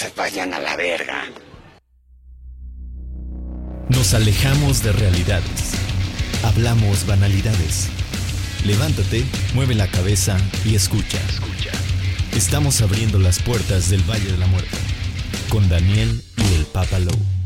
se vayan a la verga. Nos alejamos de realidades. Hablamos banalidades. Levántate, mueve la cabeza y escucha. Escucha. Estamos abriendo las puertas del Valle de la Muerte con Daniel y el Papa Lowe.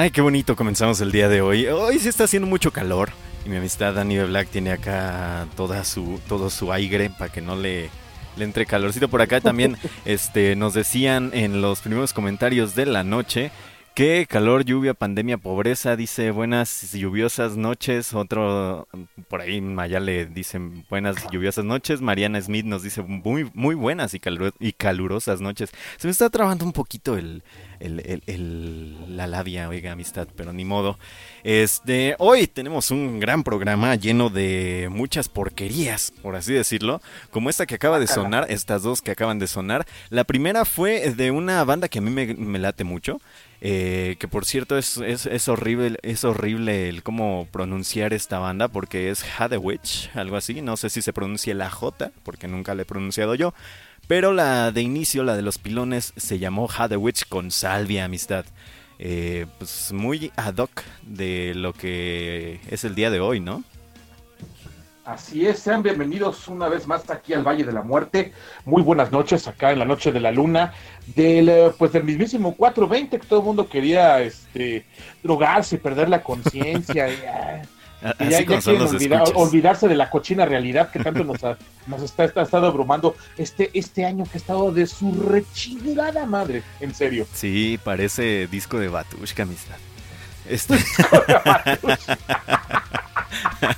Ay, qué bonito comenzamos el día de hoy. Hoy sí está haciendo mucho calor. Y mi amistad Dani de Black tiene acá toda su, todo su aire para que no le, le entre calorcito por acá. También este, nos decían en los primeros comentarios de la noche que calor, lluvia, pandemia, pobreza. Dice buenas lluviosas noches. Otro por ahí Maya le dicen buenas lluviosas noches. Mariana Smith nos dice muy, muy buenas y, y calurosas noches. Se me está trabando un poquito el, el- el- el- la labia, oiga, amistad, pero ni modo. Este, hoy tenemos un gran programa lleno de muchas porquerías, por así decirlo, como esta que acaba de sonar, estas dos que acaban de sonar. La primera fue de una banda que a mí me, me late mucho. eh, que por cierto es, es, es horrible es horrible el cómo pronunciar esta banda porque es Hadewitch, algo así, no sé si se pronuncia la J porque nunca la he pronunciado yo, pero la de inicio, la de los pilones, se llamó Hadewitch con salvia, amistad. Eh, pues muy ad hoc de lo que es el día de hoy, ¿no? Así es, sean bienvenidos una vez más aquí al Valle de la Muerte. Muy buenas noches acá en la noche de la luna del eh, pues del mismísimo 420 que todo el mundo quería este drogarse, perder la conciencia, y, ya, ya quieren olvidar- olvidarse de la cochina realidad que tanto nos ha, nos está, está- estado abrumando este este año que ha estado de su rechingada madre, en serio. Sí, parece disco de Batushka, amistad. Este...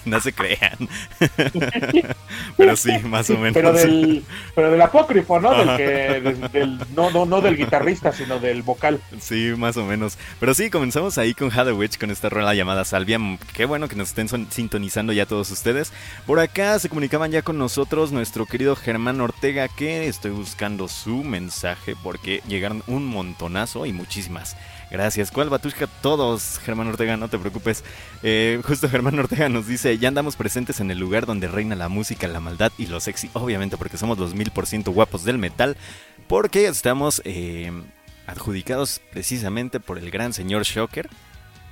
no se crean. Pero sí, más o menos. Pero del, pero del apócrifo, ¿no? Del que, del- del- no, no, no del guitarrista, sino del vocal. Sí, más o menos. Pero sí, comenzamos ahí con Hadawitch con esta rola llamada Salvia. Qué bueno que nos estén son- sintonizando ya todos ustedes. Por acá se comunicaban ya con nosotros nuestro querido Germán Ortega, que estoy buscando su mensaje porque llegaron un montonazo y muchísimas. Gracias. ¿Cuál Batushka? Todos, Germán Ortega, no te preocupes. Eh, justo Germán Ortega nos dice, ya andamos presentes en el lugar donde reina la música, la maldad y lo sexy. Obviamente porque somos los mil por ciento guapos del metal. Porque estamos eh, adjudicados precisamente por el gran señor Shocker,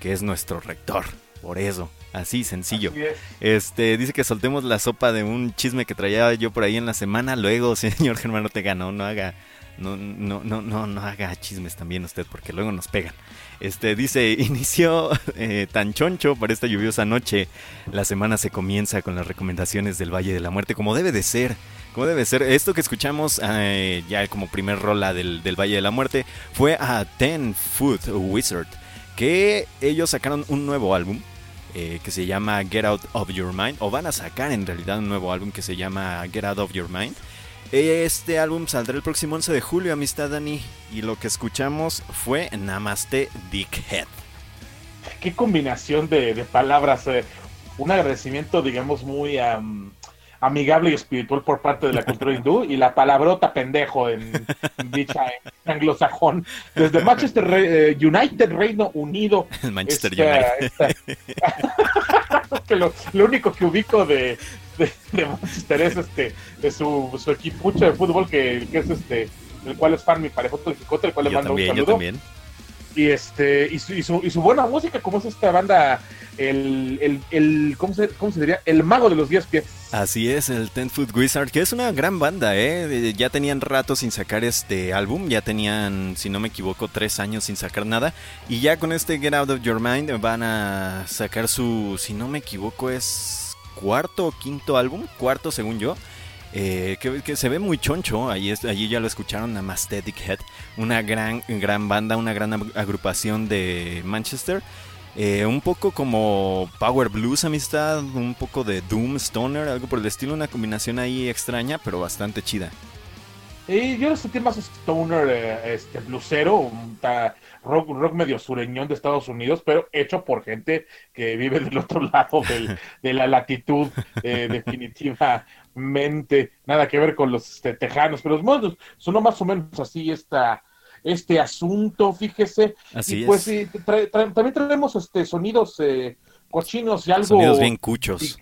que es nuestro rector. Por eso, así sencillo. Así es. Este, dice que soltemos la sopa de un chisme que traía yo por ahí en la semana. Luego, señor Germán Ortega, no, no haga, no, no, no, no, no haga chismes también usted, porque luego nos pegan. Este, dice, inició eh, tan choncho para esta lluviosa noche. La semana se comienza con las recomendaciones del Valle de la Muerte, como debe de ser. Como debe ser. Esto que escuchamos eh, ya como primer rola del, del Valle de la Muerte fue a Ten Foot Wizard, que ellos sacaron un nuevo álbum eh, que se llama Get Out of Your Mind, o van a sacar en realidad un nuevo álbum que se llama Get Out of Your Mind. Este álbum saldrá el próximo 11 de julio, amistad Dani, y lo que escuchamos fue Namaste Dickhead. Qué combinación de, de palabras. eh, un agradecimiento, digamos, muy am, amigable y espiritual por parte de la cultura hindú y la palabrota pendejo en, en dicha en anglosajón. Desde Manchester Re- eh, United, Reino Unido. El Manchester esta- United. esta- que lo, lo único que ubico de, de, de Manchester es este de su, su equipucho de fútbol que, que es este el cual es fan mi Jicote, el cual le Yo mando un también, yo saludo también. Y este y su, y su, y su buena música como es esta banda el, el, el ¿cómo, se, cómo se diría? el mago de los 10 pies Así es, el Ten Foot Wizard, que es una gran banda, ¿eh? Eh, Ya tenían rato sin sacar este álbum, ya tenían, si no me equivoco, tres años sin sacar nada. Y ya con este Get Out of Your Mind van a sacar su, si no me equivoco, es cuarto o quinto álbum, cuarto según yo. Eh, que, se ve muy choncho, allí, allí ya lo escucharon, Namaste Head, una gran, gran banda, una gran ag- agrupación de Manchester. Eh, un poco como Power Blues, amistad, un poco de Doom Stoner, algo por el estilo, una combinación ahí extraña, pero bastante chida. y yo lo sentí más stoner eh, este blusero un rock, rock medio sureñón de Estados Unidos pero hecho por gente que vive del otro lado de la latitud eh, nada que ver con los este, tejanos pero los modos sonó más o menos así esta este asunto fíjese Así y pues es. también traemos este sonidos eh, cochinos y algo Sonidos bien cuchos.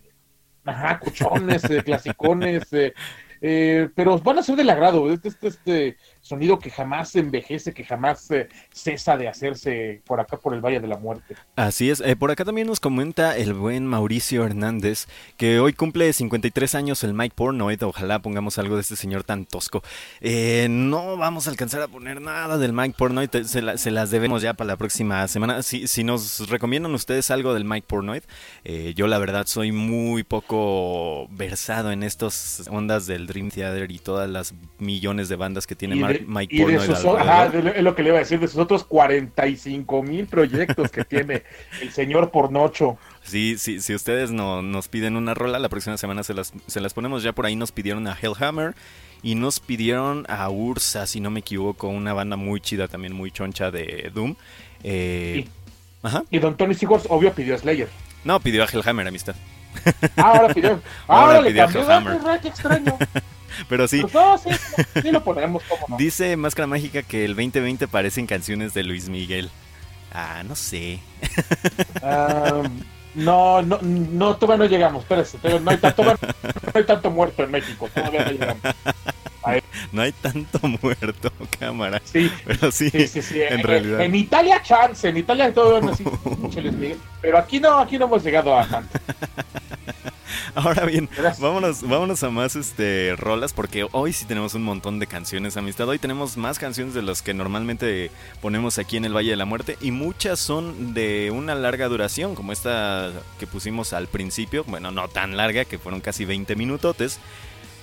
Ajá, cuchones, eh, clasicones, eh, eh, pero van a ser del agrado. Este, este, este sonido que jamás envejece, que jamás eh, cesa de hacerse por acá por el Valle de la Muerte. Así es, eh, por acá también nos comenta el buen Mauricio Hernández que hoy cumple 53 años el Mike Pornoid, ojalá pongamos algo de este señor tan tosco. Eh, no vamos a alcanzar a poner nada del Mike Pornoid, eh, se, la- se las debemos ya para la próxima semana. Si, si nos recomiendan ustedes algo del Mike Pornoid, eh, yo la verdad soy muy poco versado en estas ondas del Dream Theater y todas las millones de bandas que tiene Y Mike y de sus, ajá, es lo que le iba a decir, de sus otros 45 mil proyectos que tiene el señor Pornocho. Sí, sí, si ustedes no, nos piden una rola, la próxima semana se las, se las ponemos. Ya por ahí nos pidieron a Hellhammer y nos pidieron a Ursa, si no me equivoco, una banda muy chida, también muy choncha de Doom. Eh, Ajá. Y don Tony Sigurs, obvio, pidió Slayer. No, pidió a Hellhammer, amistad. Ah, ahora pidió. Ahora Ahora le pidió cambió. Hellhammer. Ah, qué extraño. Pero sí, Pues no, sí, sí lo ponemos, cómo no. dice Máscara Mágica que el 2020 parecen canciones de Luis Miguel. Ah, no sé. Ah, no, no, no, todavía no llegamos, espérese, no hay, tanto, todavía no hay tanto muerto en México, todavía no llegamos. No hay tanto muerto, cámara. Sí, Pero sí, sí, sí, sí. en realidad. En Italia, chance, en Italia todo así, mucho les digo. pero aquí no, aquí no hemos llegado a tanto. Ahora bien, Gracias. vámonos, vámonos a más este rolas porque hoy sí tenemos un montón de canciones, amistad. Hoy tenemos más canciones de las que normalmente ponemos aquí en el Valle de la Muerte y muchas son de una larga duración, como esta que pusimos al principio. Bueno, no tan larga, que fueron casi 20 minutotes,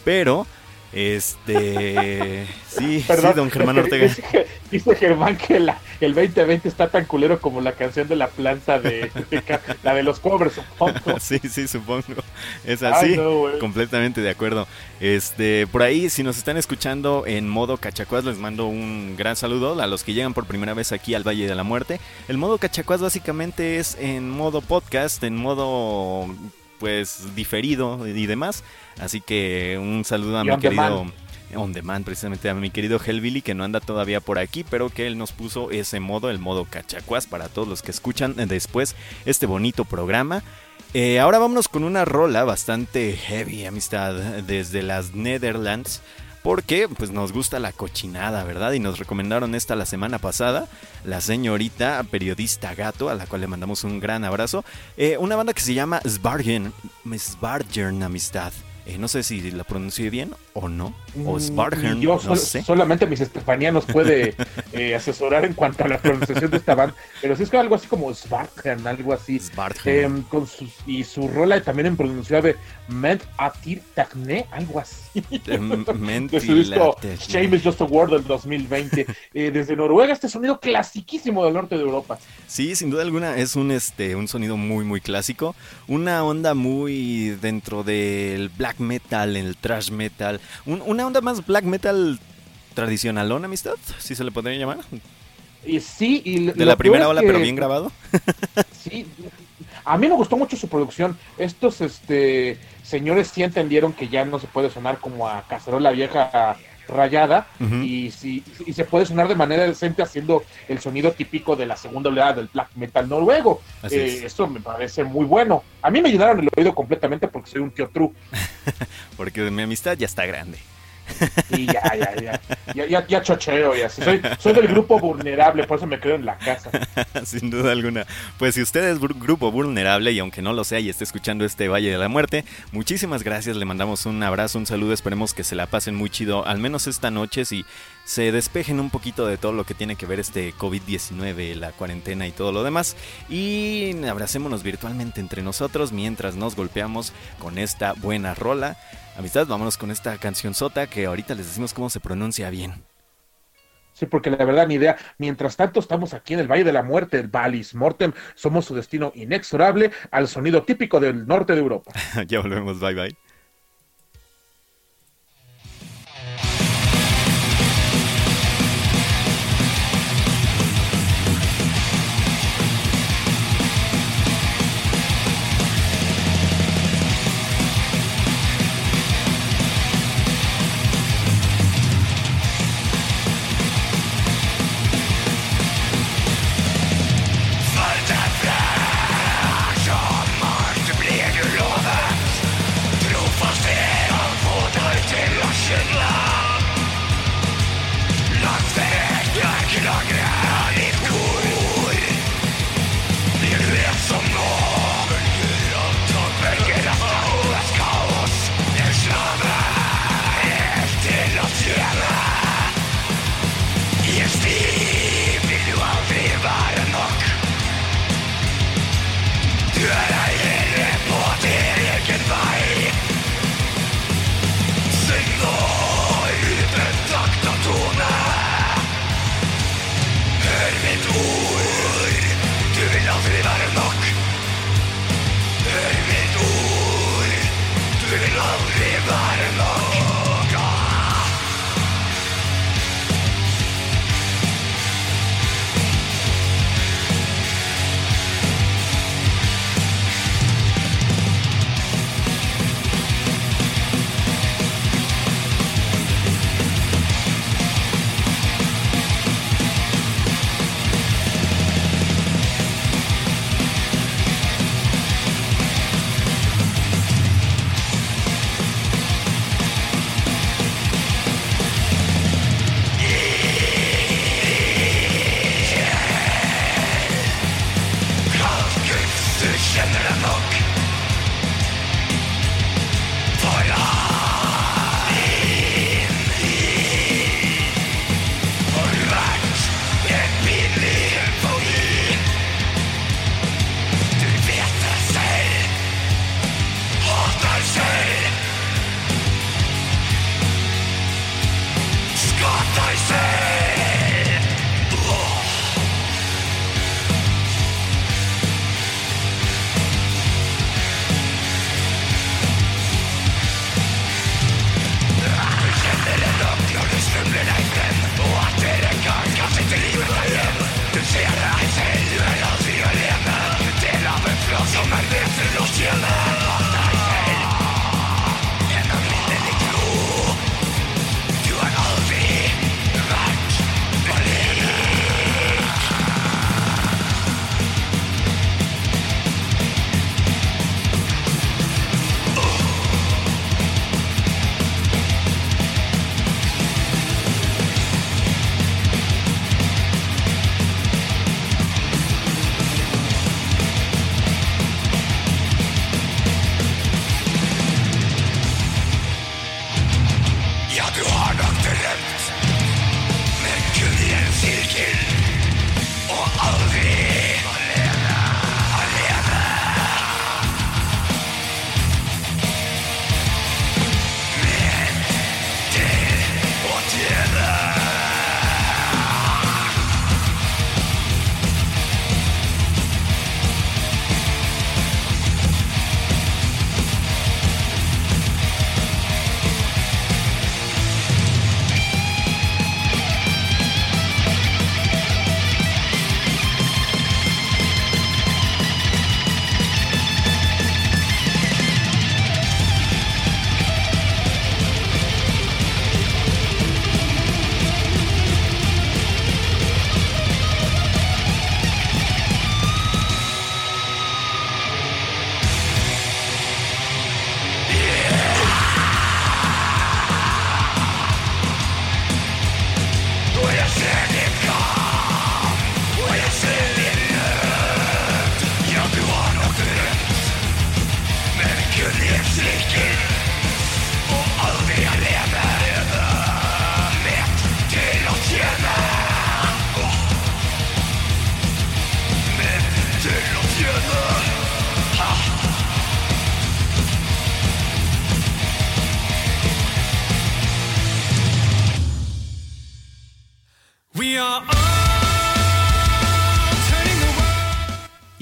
pero este sí, Perdón, sí, don Germán Ortega. Dice, dice Germán que la, el 2020 está tan culero como la canción de la planta de, la de los covers, supongo. Sí, sí, supongo. Es así. no, completamente de acuerdo. Este, por ahí, si nos están escuchando en modo cachacuás, les mando un gran saludo a los que llegan por primera vez aquí al Valle de la Muerte. El modo cachacuás básicamente es en modo podcast, en modo pues diferido y demás. Así que un saludo a Y mi querido on demand, precisamente a mi querido Hellbilly que no anda todavía por aquí, pero que él nos puso ese modo, el modo cachacuás para todos los que escuchan después este bonito programa. Eh, ahora vámonos con una rola bastante heavy, amistad, desde las Netherlands. Porque pues nos gusta la cochinada, ¿verdad? Y nos recomendaron esta la semana pasada, la señorita periodista Gato, a la cual le mandamos un gran abrazo. Eh, una banda que se llama Svargen, Svargen Amistad. Eh, no sé si la pronuncié bien o no. O Mm, Svargen, Yo no sol- sé. solamente mis estefanianos puede eh, asesorar en cuanto a la pronunciación de esta banda, pero sí es que algo así como Svargen, algo así. Em, con sus, y su rola también en pronunciable Ment Atir Tacne, algo así. De su disco. Shame is Just a Word del 2020. Eh, desde Noruega, este sonido clasiquísimo del norte de Europa. Sí, sin duda alguna es un este un sonido muy muy clásico, una onda muy dentro del black metal, el thrash metal, un- una onda más black metal tradicionalón, amistad, si se le podría llamar, Y sí, y de la primera es ola, que- pero bien grabado. Sí, a mí me gustó mucho su producción. Estos este señores sí entendieron que ya no se puede sonar como a cacerola vieja rayada y, sí, y se puede sonar de manera decente haciendo el sonido típico de la segunda oleada del black metal noruego. Eh, es. Esto me parece muy bueno. A mí me llenaron el oído completamente porque soy un tío true. Porque mi amistad ya está grande. Y ya, ya, ya, ya, ya, ya chocheo y así. Soy, soy del grupo vulnerable, por eso me quedo en la casa. Sin duda alguna. Pues si usted es gru- grupo vulnerable y aunque no lo sea y esté escuchando este Valle de la Muerte, muchísimas gracias. Le mandamos un abrazo, un saludo. Esperemos que se la pasen muy chido, al menos esta noche, si se despejen un poquito de todo lo que tiene que ver este COVID-19, la cuarentena y todo lo demás. Y abracémonos virtualmente entre nosotros mientras nos golpeamos con esta buena rola. Amistad, vámonos con esta canción sota que ahorita les decimos cómo se pronuncia bien. Sí, porque la verdad ni idea. Mientras tanto estamos aquí en el Valle de la Muerte, el Valis Mortem. Somos su destino inexorable al sonido típico del norte de Europa. ya volvemos, bye bye.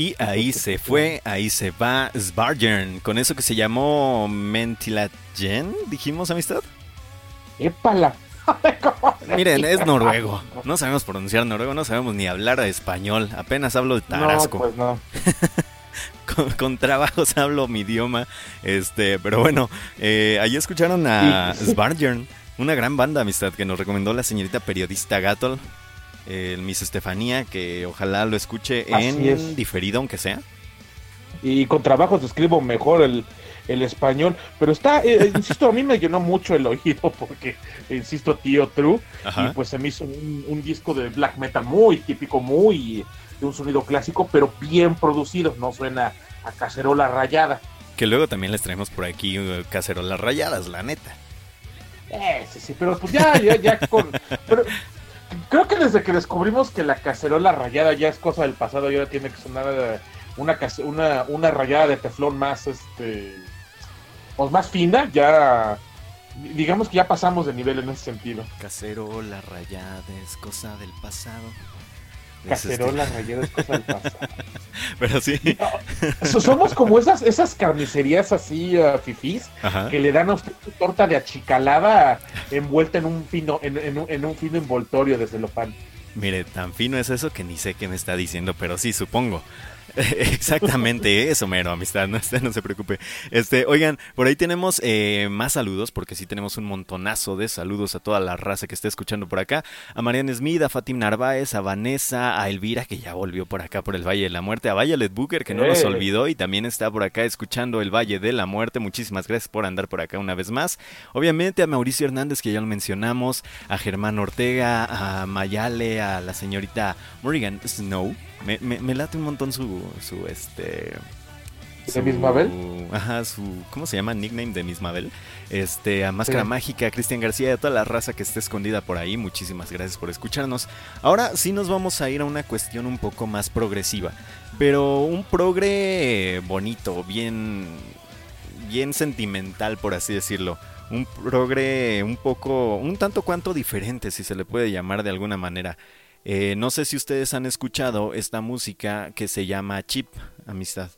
Y ahí se fue, ahí se va Svargern, con eso que se llamó Mentilagen, dijimos amistad. ¡Épala! Miren, es noruego. No sabemos pronunciar noruego, no sabemos ni hablar español. Apenas hablo de No, tarasco. pues no. con, con trabajos hablo mi idioma. Este, pero bueno, eh, ahí escucharon a Svargern, una gran banda amistad que nos recomendó la señorita periodista Gatol, el Miss Estefanía, que ojalá lo escuche Así en es. diferido, aunque sea. Y con trabajos escribo mejor el, el español. Pero está, eh, insisto, a mí me llenó mucho el oído porque, insisto, tío True. Ajá. Y pues se me hizo un, un disco de black metal muy típico, muy de un sonido clásico, pero bien producido. No suena a cacerola rayada. Que luego también les traemos por aquí eh, cacerolas rayadas, la neta. Eh, sí, sí, pero pues ya, ya, ya con... Pero creo que desde que descubrimos que la cacerola rayada ya es cosa del pasado y ahora tiene que sonar una, una, una rayada de teflón más, este... Pues más fina, ya... Digamos que ya pasamos de nivel en ese sentido. Cacerola rayada es cosa del pasado. Es Cacerola rayada es cosa del pasado. este- Pero sí. So- Somos como esas, esas carnicerías así, uh, fifís, Ajá. que le dan a usted su torta de achicalada envuelta en un fino, en, en un, en un fino envoltorio de celofán. Mire, tan fino es eso que ni sé qué me está diciendo, pero sí, supongo. Exactamente eso, mero, amistad, no, usted no se preocupe. Este, oigan, por ahí tenemos eh, más saludos, porque sí tenemos un montonazo de saludos a toda la raza que esté escuchando por acá. A Mariana Smith, a Fatim Narváez, a Vanessa, a Elvira, que ya volvió por acá por el Valle de la Muerte, a Violet Booker, que no nos ¡Eh! olvidó y también está por acá escuchando el Valle de la Muerte. Muchísimas gracias por andar por acá una vez más. Obviamente a Mauricio Hernández, que ya lo mencionamos, a Germán Ortega, a Mayale, a la señorita Morrigan Snow. Me, me- me late un montón su, su este... ¿De Miss Mabel? Ajá, su... ¿Cómo se llama? Nickname de Miss Mabel. Este, a Máscara Sí. Mágica, Cristian García y a toda la raza que esté escondida por ahí. Muchísimas gracias por escucharnos. Ahora sí nos vamos a ir a una cuestión un poco más progresiva. Pero un progre bonito, bien... Bien sentimental, por así decirlo. Un progre un poco... Un tanto cuanto diferente, si se le puede llamar de alguna manera. Eh, no sé si ustedes han escuchado esta música que se llama Chip, amistad.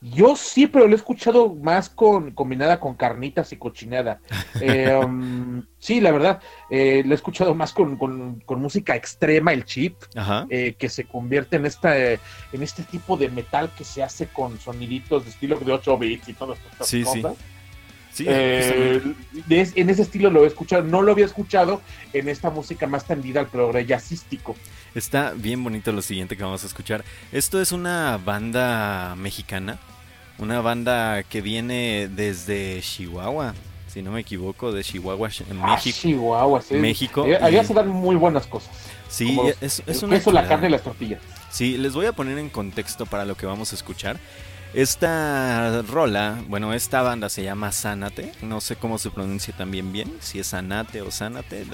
Yo sí, pero lo he escuchado más con combinada con carnitas y cochinada. Eh, um, sí, la verdad, eh, lo he escuchado más con, con- con música extrema, el chip, eh, que se convierte en esta, en este tipo de metal que se hace con soniditos de estilo de 8 bits y todas estas sí. cosas. Sí, Eh, es- en ese estilo lo he escuchado, no lo había escuchado en esta música más tendida al progre jazzístico. Está bien bonito lo siguiente que vamos a escuchar. Esto es una banda mexicana, una banda que viene desde Chihuahua, si no me equivoco, de Chihuahua, en Ah, México. Chihuahua, sí. México Eh, allá y- se dan muy buenas cosas. Sí, como es, es el una queso, la carne y las tortillas. Sí, les voy a poner en contexto para lo que vamos a escuchar. Esta rola, bueno, esta banda se llama Sanate, no sé cómo se pronuncia también bien, si es Sanate o Sanate,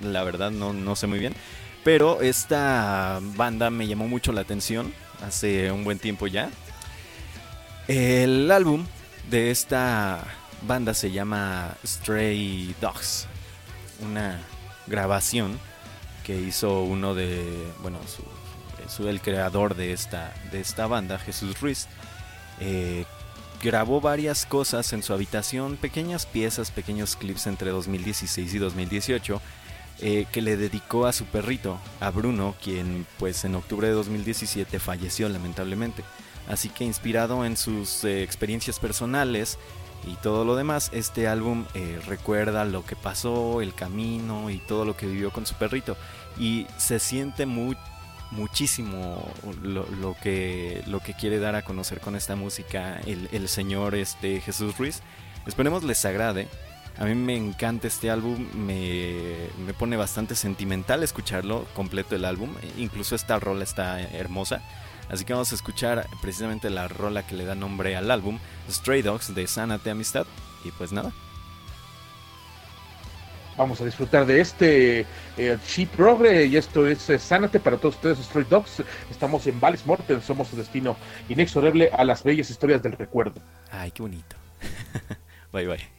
la- verdad no, no sé muy bien, pero esta banda me llamó mucho la atención hace un buen tiempo ya. El álbum de esta banda se llama Stray Dogs, una grabación que hizo uno de, bueno, su- el creador de esta, de esta banda, Jesús Ruiz, eh, grabó varias cosas en su habitación, pequeñas piezas, pequeños clips entre 2016 y 2018, eh, que le dedicó a su perrito, a Bruno, quien pues en octubre de 2017 falleció lamentablemente. Así que inspirado en sus eh, experiencias personales y todo lo demás, este álbum recuerda lo que pasó, el camino y todo lo que vivió con su perrito. Y se siente muy, muchísimo lo, lo que, lo que quiere dar a conocer con esta música el, el señor este, Jesús Ruiz. Esperemos les agrade. A mí me encanta este álbum, me, me pone bastante sentimental escucharlo completo el álbum. Incluso esta rola está hermosa. Así que vamos a escuchar precisamente la rola que le da nombre al álbum, Stray Dogs de Sanate Amistad. Y pues nada. Vamos a disfrutar de este eh, Cheap Progre y esto es eh, Sánate para todos ustedes, Stray Dogs. Estamos en Valis Morten, somos su destino inexorable a las bellas historias del recuerdo. Ay, qué bonito. bye bye.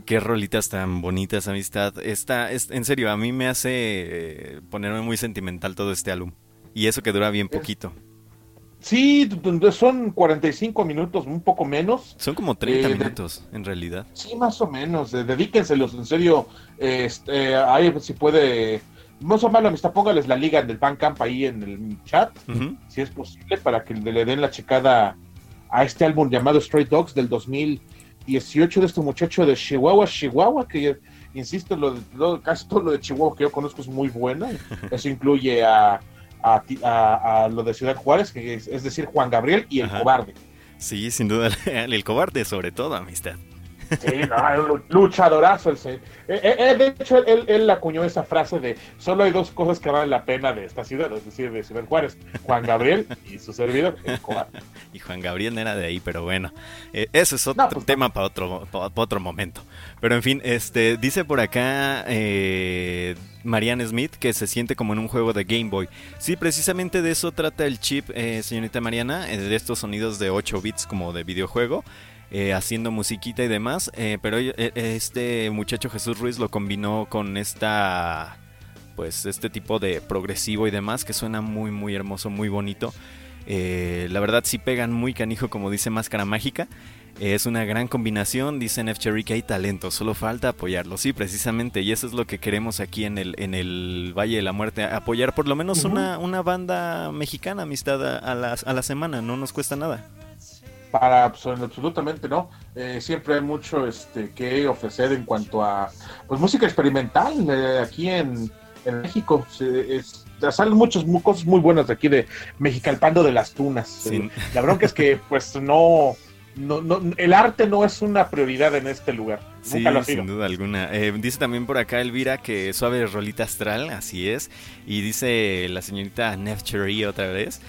Qué, rolitas tan bonitas, amistad. Esta, es, en serio, a mí me hace eh, ponerme muy sentimental todo este álbum. Y eso que dura bien poquito. Sí, son 45 minutos, un poco menos. Son como 30 Eh, de- minutos, en realidad. Sí, más o menos. eh, dedíquenselos, en serio. Este, ahí si puede. No son malo, amistad, póngales la liga del Bandcamp ahí en el chat, si es posible, para que le den la checada a este álbum llamado Stray Dogs del 2018 de este muchacho de Chihuahua, Chihuahua, que insisto, lo, lo- casi todo lo de Chihuahua que yo conozco es muy bueno. Eso incluye a, a, a- a lo de Ciudad Juárez, que es, es decir, Juan Gabriel y El Ajá. Cobarde. Sí, sin duda. El cobarde, sobre todo, amistad. Sí, no, luchadorazo el eh, eh, eh, de hecho, él, él acuñó esa frase de solo hay dos cosas que valen la pena de esta ciudad, es decir, de Ciudad Juárez, Juan Gabriel y su servidor. Y Juan Gabriel no era de ahí, pero bueno, eh, ese es otro No, pues, tema para otro, pa- pa otro momento. Pero en fin, este dice por acá eh, Marianne Smith que se siente como en un juego de Game Boy. Sí, precisamente de eso trata el chip, eh, señorita Mariana, de estos sonidos de 8 bits como de videojuego. Eh, haciendo musiquita y demás, eh, pero eh, este muchacho Jesús Ruiz lo combinó con esta, pues este tipo de progresivo y demás que suena muy muy hermoso, muy bonito. Eh, la verdad sí pegan muy canijo como dice Máscara Mágica. Es una gran combinación, dice Nef Cherry que hay talento, solo falta apoyarlo. Sí, precisamente, y eso es lo que queremos aquí en el, en el Valle de la Muerte, apoyar por lo menos una, una banda mexicana, amistad a, a la, a la semana, no nos cuesta nada. Para pues, absolutamente no. Eh, siempre hay mucho este que ofrecer en cuanto a pues música experimental eh, aquí en, en México. Se- es- salen muchas mu- cosas muy buenas de aquí de Mexicalpando de las Tunas. Eh, La bronca es que pues no, no, no- el arte no es una prioridad en este lugar. Sí, Nunca lo ha sido. sin duda alguna. Eh, dice también por acá Elvira que suave rolita astral, así es. Y dice la señorita Nef Cherry otra vez.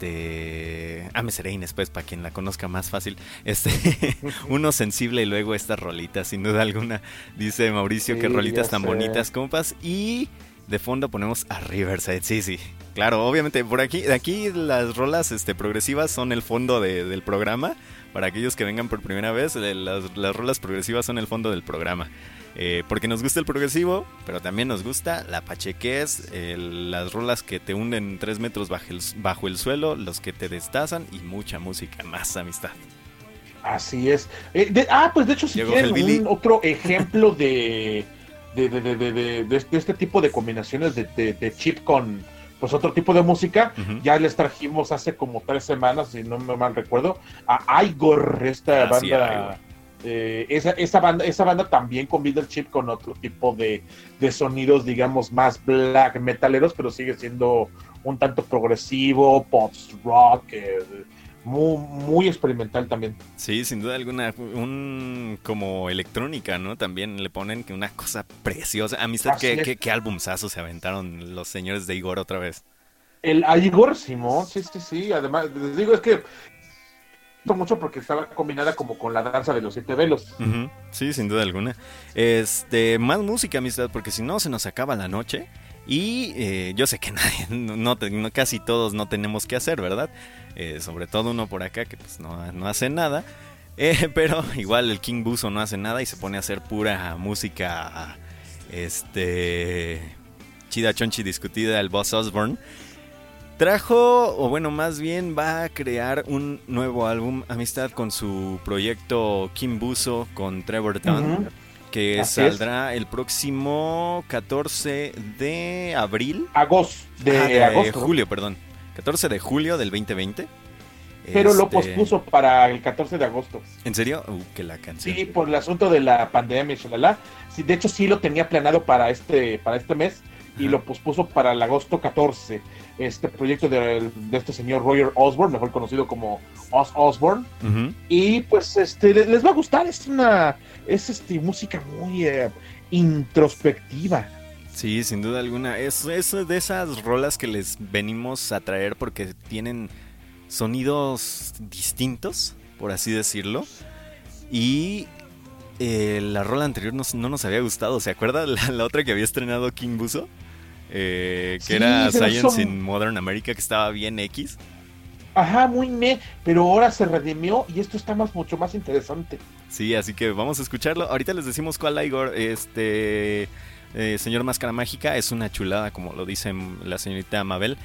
Este. Ame Sereines, pues, para quien la conozca más fácil. Este. uno sensible y luego esta rolita, sin duda alguna. Dice Mauricio que rolitas tan sé. bonitas, compas. Y de fondo ponemos a Riverside. Sí, sí. Claro, obviamente, por aquí, de aquí las rolas este, progresivas son el fondo de- del programa. Para aquellos que vengan por primera vez, eh, las, las rolas progresivas son el fondo del programa. Eh, porque nos gusta el progresivo, pero también nos gusta la pachequez, las rolas que te hunden tres metros bajo el, bajo el suelo, los que te destazan y mucha música más, amistad. Así es. Eh, de- ah, pues de hecho, si Llegó quieren un otro ejemplo de, de, de, de, este, tipo de combinaciones de chip con pues otro tipo de música, ya les trajimos hace como tres semanas, si no me mal recuerdo, a Igor, esta Ah, banda. Eh, esa, esa banda esa banda también combina el chip con otro tipo de, de sonidos, digamos, más black metaleros, pero sigue siendo un tanto progresivo, pop rock, eh, muy, muy experimental también. Sí, sin duda alguna, un como electrónica, ¿no? También le ponen que una cosa preciosa. Amistad, ¿qué, qué, qué se aventaron los señores de Igor otra vez? El a Igor Simón, sí, sí, sí. Además, les digo, es que mucho porque estaba combinada como con la danza de los siete velos. Sí, sin duda alguna. Este, más música, amistad, porque si no se nos acaba la noche. Y eh, yo sé que nadie, no- casi todos no tenemos que hacer, ¿verdad? Eh, sobre todo uno por acá que pues no, no hace nada. Eh, pero igual el King Buzo no hace nada y se pone a hacer pura música, este, chida chonchi discutida, el Boss Osborne. Trajo, o bueno, más bien va a crear un nuevo álbum, Amistad, con su proyecto Kim Buzo con Trevor Dunn, que Así es. saldrá el próximo 14 de abril. Agosto, de, Ah, de agosto. julio, perdón. 14 de julio del 2020. Pero lo Este, pospuso para el 14 de agosto. ¿En serio? Uh, que la canción. Sí, por el asunto de la pandemia y shalala. Sí, de hecho, sí lo tenía planeado para este, para este mes y Ajá. lo pospuso para el agosto 14. Este proyecto de, de este señor Roger Osborne, mejor conocido como Oz Osborne. Y pues este le- les va a gustar, es una es este música muy eh, introspectiva. Sí, sin duda alguna. Es, es de esas rolas que les venimos a traer porque tienen sonidos distintos, por así decirlo. Y eh, la rola anterior nos- no nos había gustado. ¿Se acuerda la, la otra que había estrenado King Buzo? Eh, que Sí, era Science son- in Modern America, que estaba bien X. Ajá, muy me, pero ahora se redimió y esto está más mucho más interesante. Sí, así que vamos a escucharlo. Ahorita les decimos cuál Igor, este eh, señor Máscara Mágica, es una chulada, como lo dice la señorita Mabel.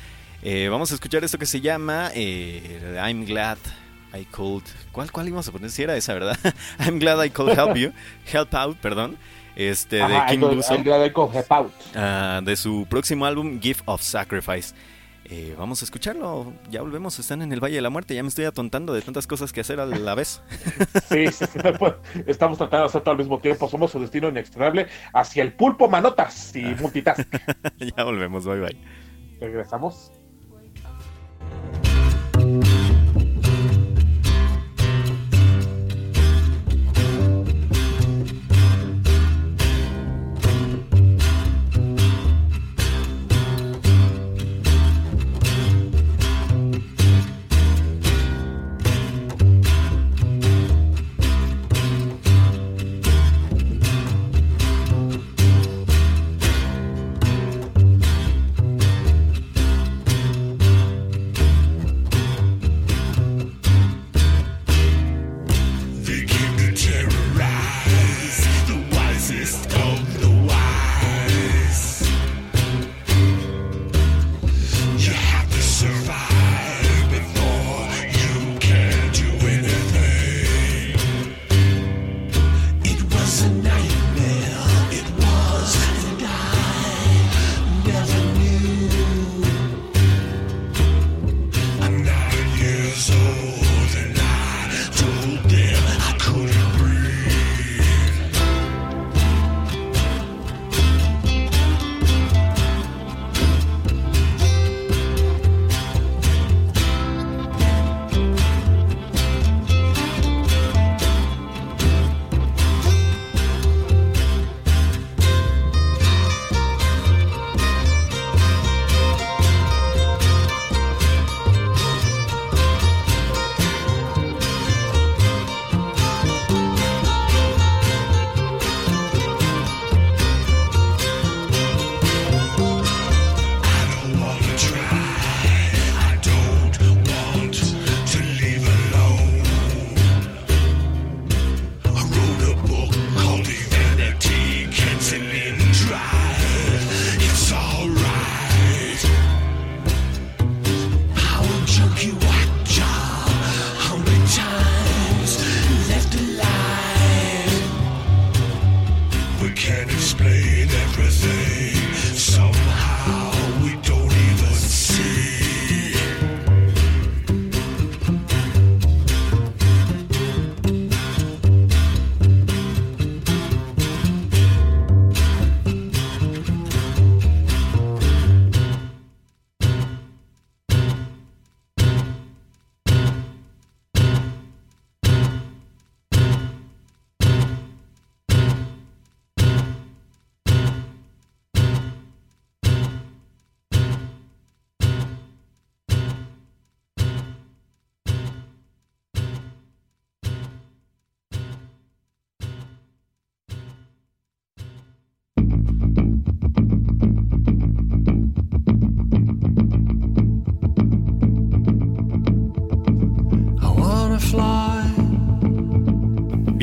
Eh, vamos a escuchar esto que se llama eh, I'm Glad I Could. ¿Cuál, ¿Cuál íbamos a poner? Si era esa, ¿verdad? I'm Glad I Could Help You. Help Out, perdón. Este, de Kim Buzo. el de Echo Help Out. ah, de su próximo álbum Gift of Sacrifice. Eh, vamos a escucharlo. Ya volvemos. Están en el Valle de la Muerte. Ya me estoy atontando de tantas cosas que hacer a la vez. Sí, sí, sí, pues, estamos tratando de hacer todo al mismo tiempo. Somos su destino inexorable hacia el pulpo manotas y multitask. ya volvemos. Bye bye. Regresamos.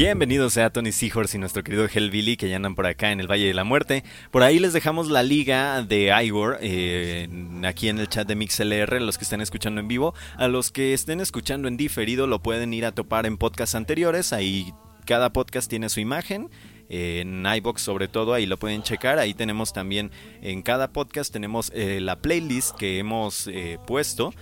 Bienvenidos a Tony Seahorse y nuestro querido Hellbilly que ya andan por acá en el Valle de la Muerte. Por ahí les dejamos la liga de Igor eh, aquí en el chat de MixLR, los que estén escuchando en vivo. A los que estén escuchando en diferido lo pueden ir a topar en podcasts anteriores. Ahí cada podcast tiene su imagen. eh, En iBox sobre todo, ahí lo pueden checar. Ahí tenemos también en cada podcast tenemos eh, la playlist que hemos eh, puesto.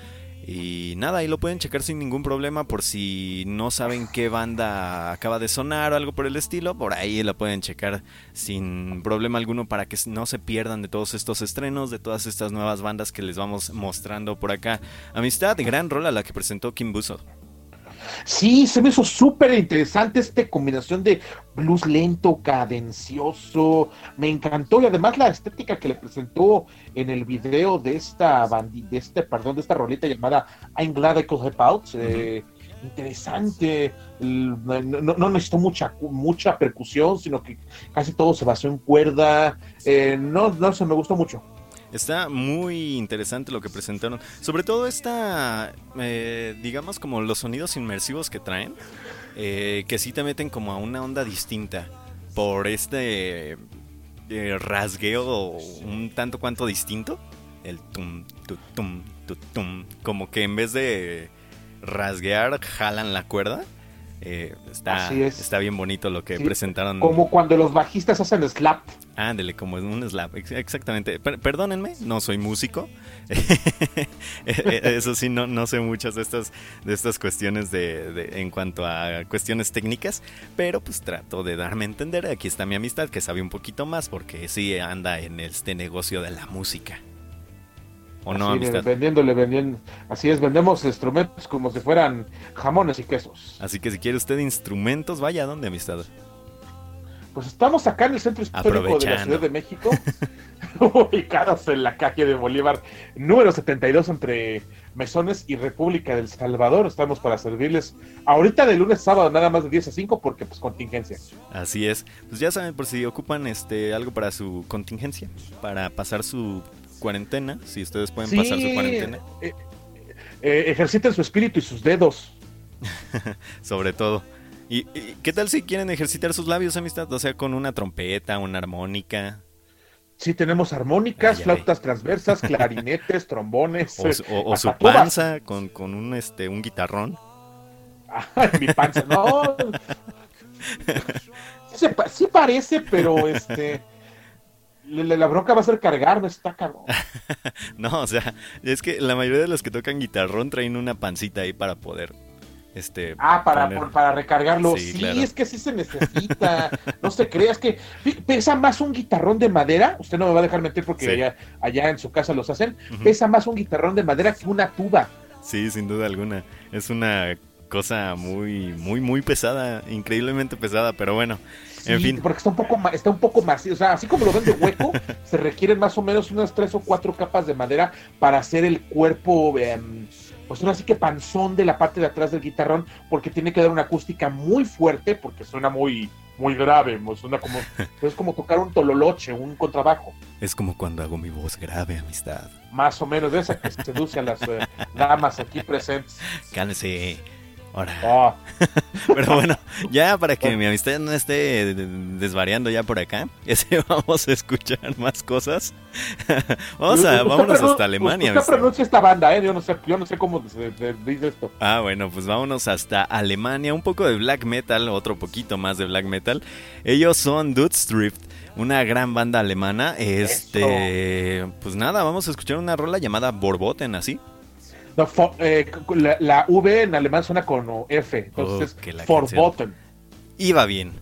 Y nada, ahí lo pueden checar sin ningún problema por si no saben qué banda acaba de sonar o algo por el estilo, por ahí lo pueden checar sin problema alguno para que no se pierdan de todos estos estrenos, de todas estas nuevas bandas que les vamos mostrando por acá. Amistad, gran rol a la que presentó Kim Buzo. Sí, se me hizo súper interesante esta combinación de blues lento, cadencioso. Me encantó y además la estética que le presentó en el video de esta bandi de este, perdón, de esta rolita llamada I'm Glad I Could Help Out. eh, interesante. No- no necesitó mucha, mucha percusión, sino que casi todo se basó en cuerda. Eh, no, no se me gustó mucho. Está muy interesante lo que presentaron. Sobre todo esta, eh, digamos como los sonidos inmersivos que traen, eh, que sí te meten como a una onda distinta por este eh, rasgueo un tanto cuanto distinto. el tum, tu, tum, tu, tum. Como que en vez de rasguear, jalan la cuerda. Eh, está, Así es. está bien bonito lo que Sí, presentaron. Como cuando los bajistas hacen slap. Ándele, como un slap. ex- Exactamente. Per- perdónenme, no soy músico. Eso sí, no, no sé muchas de estas, de estas cuestiones de, de- en cuanto a cuestiones técnicas. Pero pues trato de darme a entender. Aquí está mi amistad que sabe un poquito más porque sí anda en este negocio de la música. ¿O no, amistad? vendiéndole, vendiendo. Así es, vendemos instrumentos como si fueran jamones y quesos. Así que si quiere usted instrumentos, vaya a dónde, amistad. Pues estamos acá en el centro histórico de la. Ciudad de México, ubicados en la calle de Bolívar, número 72 entre Mesones y República del Salvador. Estamos para servirles ahorita de lunes a sábado, nada más de 10 a 5, porque pues contingencia. Así es. Pues ya saben, por si ocupan este algo para su contingencia, para pasar su cuarentena, si ustedes pueden pasar su cuarentena, eh, eh, ejerciten su espíritu y sus dedos. sobre todo. ¿Y, y qué tal si quieren ejercitar sus labios, amistad? O sea, con una trompeta, una armónica, Sí, tenemos armónicas, flautas transversas, clarinetes, trombones. o, su- o- o su panza con, con un este un guitarrón. Ay, mi panza, no. Sí parece, pero este. La- la, bronca va a ser cargarme, está cabrón. No, o sea, es que la mayoría de los que tocan guitarrón traen una pancita ahí para poder este Ah, para, poner- por- para recargarlo. Sí, Sí, claro. es que sí se necesita. No se crea, es que pesa más un guitarrón de madera. Usted no me va a dejar mentir porque Sí. allá, allá en su casa los hacen. Pesa más un guitarrón de madera que una tuba. Sí, sin duda alguna. Es una cosa muy, muy, muy pesada, increíblemente pesada, pero bueno, en Sí, fin. Porque está un poco está un poco macizo. O sea, así como lo ven de hueco, se requieren más o menos unas tres o cuatro capas de madera para hacer el cuerpo, em, pues ahora sí que panzón de la parte de atrás del guitarrón, porque tiene que dar una acústica muy fuerte, porque suena muy, muy grave, suena como, es como tocar un tololoche, un contrabajo. Es como cuando hago mi voz grave, amistad. Más o menos de esa que seduce a las eh, damas aquí presentes. Cálmese. Ahora. Ah, Pero bueno, ya para que mi amistad no esté desvariando ya por acá, ese vamos a escuchar más cosas. Vamos a, vámonos hasta Alemania. Usted pronuncia esta banda, ¿eh? Yo no sé, yo no sé cómo se, se dice esto. Ah, bueno, pues vámonos hasta Alemania, un poco de black metal, otro poquito más de black metal. Ellos son Drift, una gran banda alemana. Este, pues nada, vamos a escuchar una rola llamada Borboten, así. No, fo- eh, la, la V en alemán suena con F, entonces Oh, es Forbotten. Iba bien.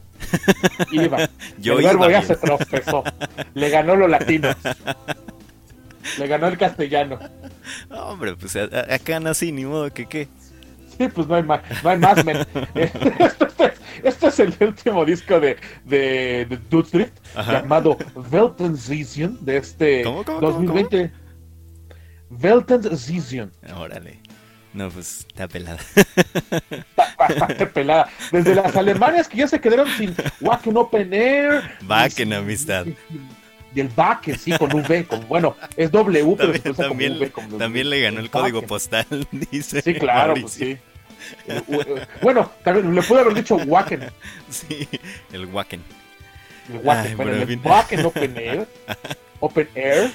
Iba. Yo el verbo iba ya bien. se tropezó. Le ganó lo latino. Le ganó el castellano. Hombre, pues acá nací, ni modo que qué. Sí, pues no hay más, no hay más, men. Este, es- este es el último disco de, de, de Ajá. llamado Weltenvision, de este ¿Cómo, cómo, cómo, 2020. Weltenvision. Órale. No, pues está pelada. Está bastante pelada. Desde las alemanas que ya se quedaron sin Wacken Open Air. Wacken, amistad. Y el Wacken, sí, con V. Con, bueno, es W, pero También, como también, V, como- también le ganó el código postal, dice. Sí, claro, pues sí. Eh, eh, Bueno, también le pude haber dicho Wacken. Sí, el Wacken. El Wacken, bueno, el. Wacken Open Air. Open Air.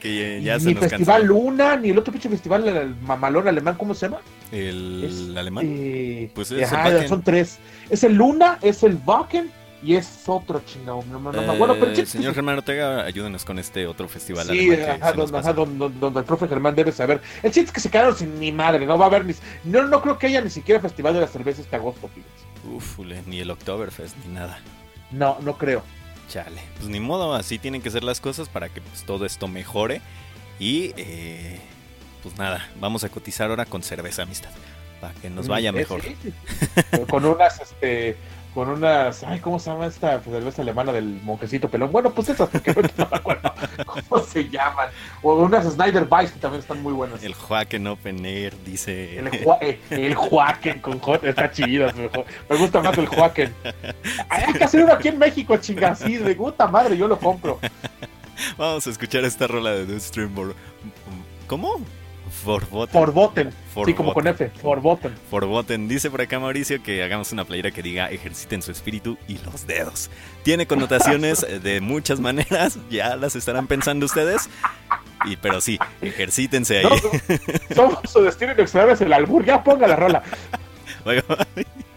Que eh, ya ni se nos Festival cansó. Luna, ni el otro pinche festival, el mamalón alemán, ¿cómo se llama? El Es, alemán. eh, Pues es ajá, el son tres. Es el Luna, es el Wacken y es otro chingado. No, no, no, no, bueno, pero Eh, señor Germán Ortega, ayúdenos con este otro festival Sí, ajá, pasó. ajá, donde, donde- donde el profe Germán debe saber. El chiste es que se quedaron sin ni madre, no va a haber ni. No, no creo que haya ni siquiera festival de la cerveza este agosto, fíjense. Uf, ni el Oktoberfest, ni nada. No, no creo. Chale. Pues ni modo, así tienen que ser las cosas para que pues, todo esto mejore. Y eh, pues nada, vamos a cotizar ahora con cerveza, amistad. Para que nos vaya Mm, mejor. sí, sí. con unas, este. Con unas. Ay, ¿cómo se llama esta cerveza alemana del monjecito pelón? Bueno, pues esas, porque no me acuerdo cómo se llaman. O unas Snyder Weiss que también están muy buenas. El Joaquín Open Air dice. El, eh, el Joaquín con J, está chido. Me gusta más el Joaquín. Hay que hacer uno aquí en México, chinga. Sí, de puta madre, yo lo compro. Vamos a escuchar esta rola de The Stream. Bor- ¿Cómo? Forboten. Forboten. Sí, como con F. Forboten. Forboten. Dice por acá Mauricio que hagamos una playera que diga ejerciten su espíritu y los dedos. Tiene connotaciones de muchas maneras, ya las estarán pensando ustedes. Y, pero sí, ejercítense ahí. No, somos su destino inexorable es el albur. Ya ponga la rola.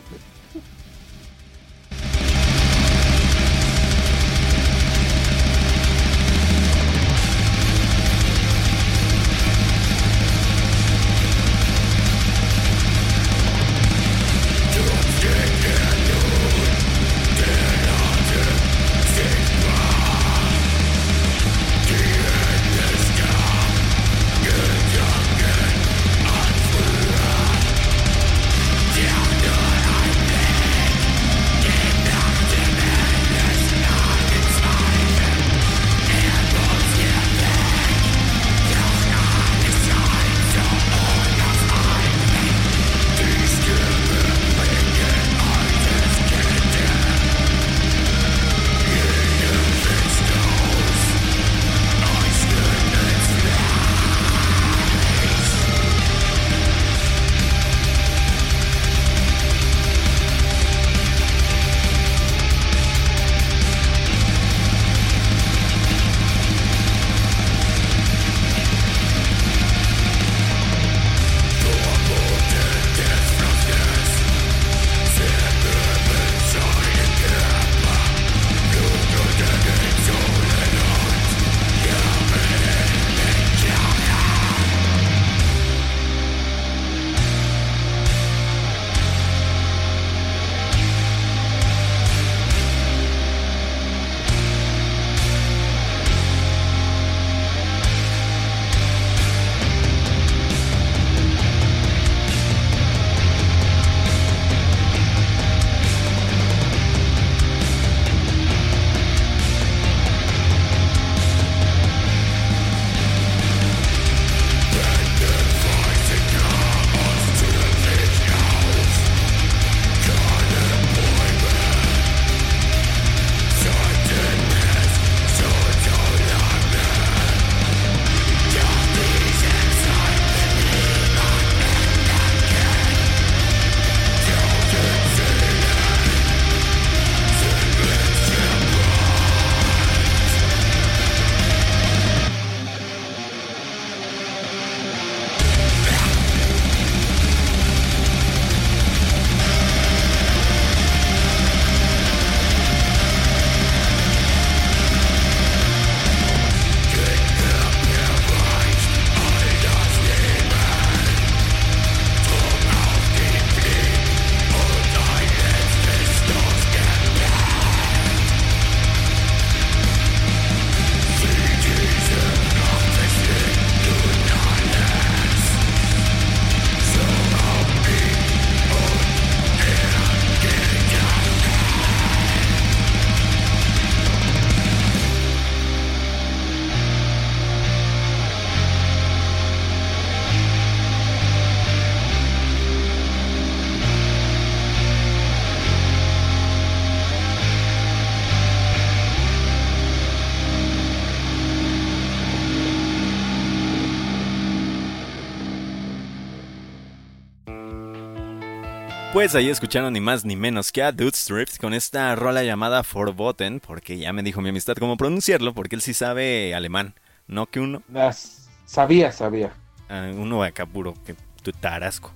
Pues ahí escucharon ni más ni menos que a Dude's Drift con esta rola llamada Forbotten, porque ya me dijo mi amistad cómo pronunciarlo, porque él sí sabe alemán, no que uno, Las- Sabía, sabía. ah, uno acá puro, que tu tarasco.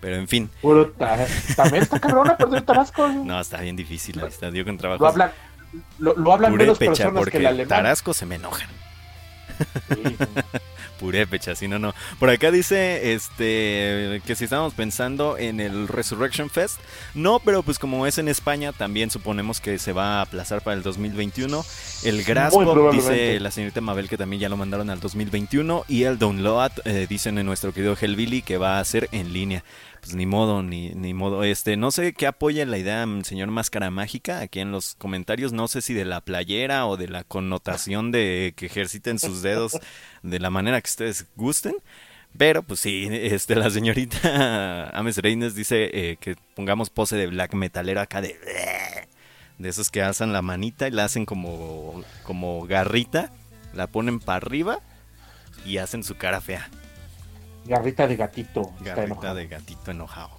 Pero en fin, Puro ta- También está cabrona perder Tabasco. no, está bien difícil, la amistad, yo con trabajo. Lo hablan, lo, lo hablan menos personas porque que el alemán. tarasco se me enojan. Sí. Purépecha, si no, no. Por acá dice este que si estamos pensando en el Resurrection Fest. No, pero pues como es en España, también suponemos que se va a aplazar para el 2021. El Graspop dice la señorita Mabel que también ya lo mandaron al 2021. Y el Download eh, dicen en nuestro querido Hellbilly que va a ser en línea. Pues ni modo, ni, ni modo. Este, no sé qué apoya la idea, mm, señor Máscara Mágica, aquí en los comentarios. No sé si de la playera o de la connotación de que ejerciten sus dedos de la manera que ustedes gusten. Pero pues sí, este, la señorita Ames Reines dice eh, que pongamos pose de black metalero acá de... De esos que alzan la manita y la hacen como, como garrita, la ponen para arriba y hacen su cara fea. Garrita de gatito. Garrita de gatito enojado.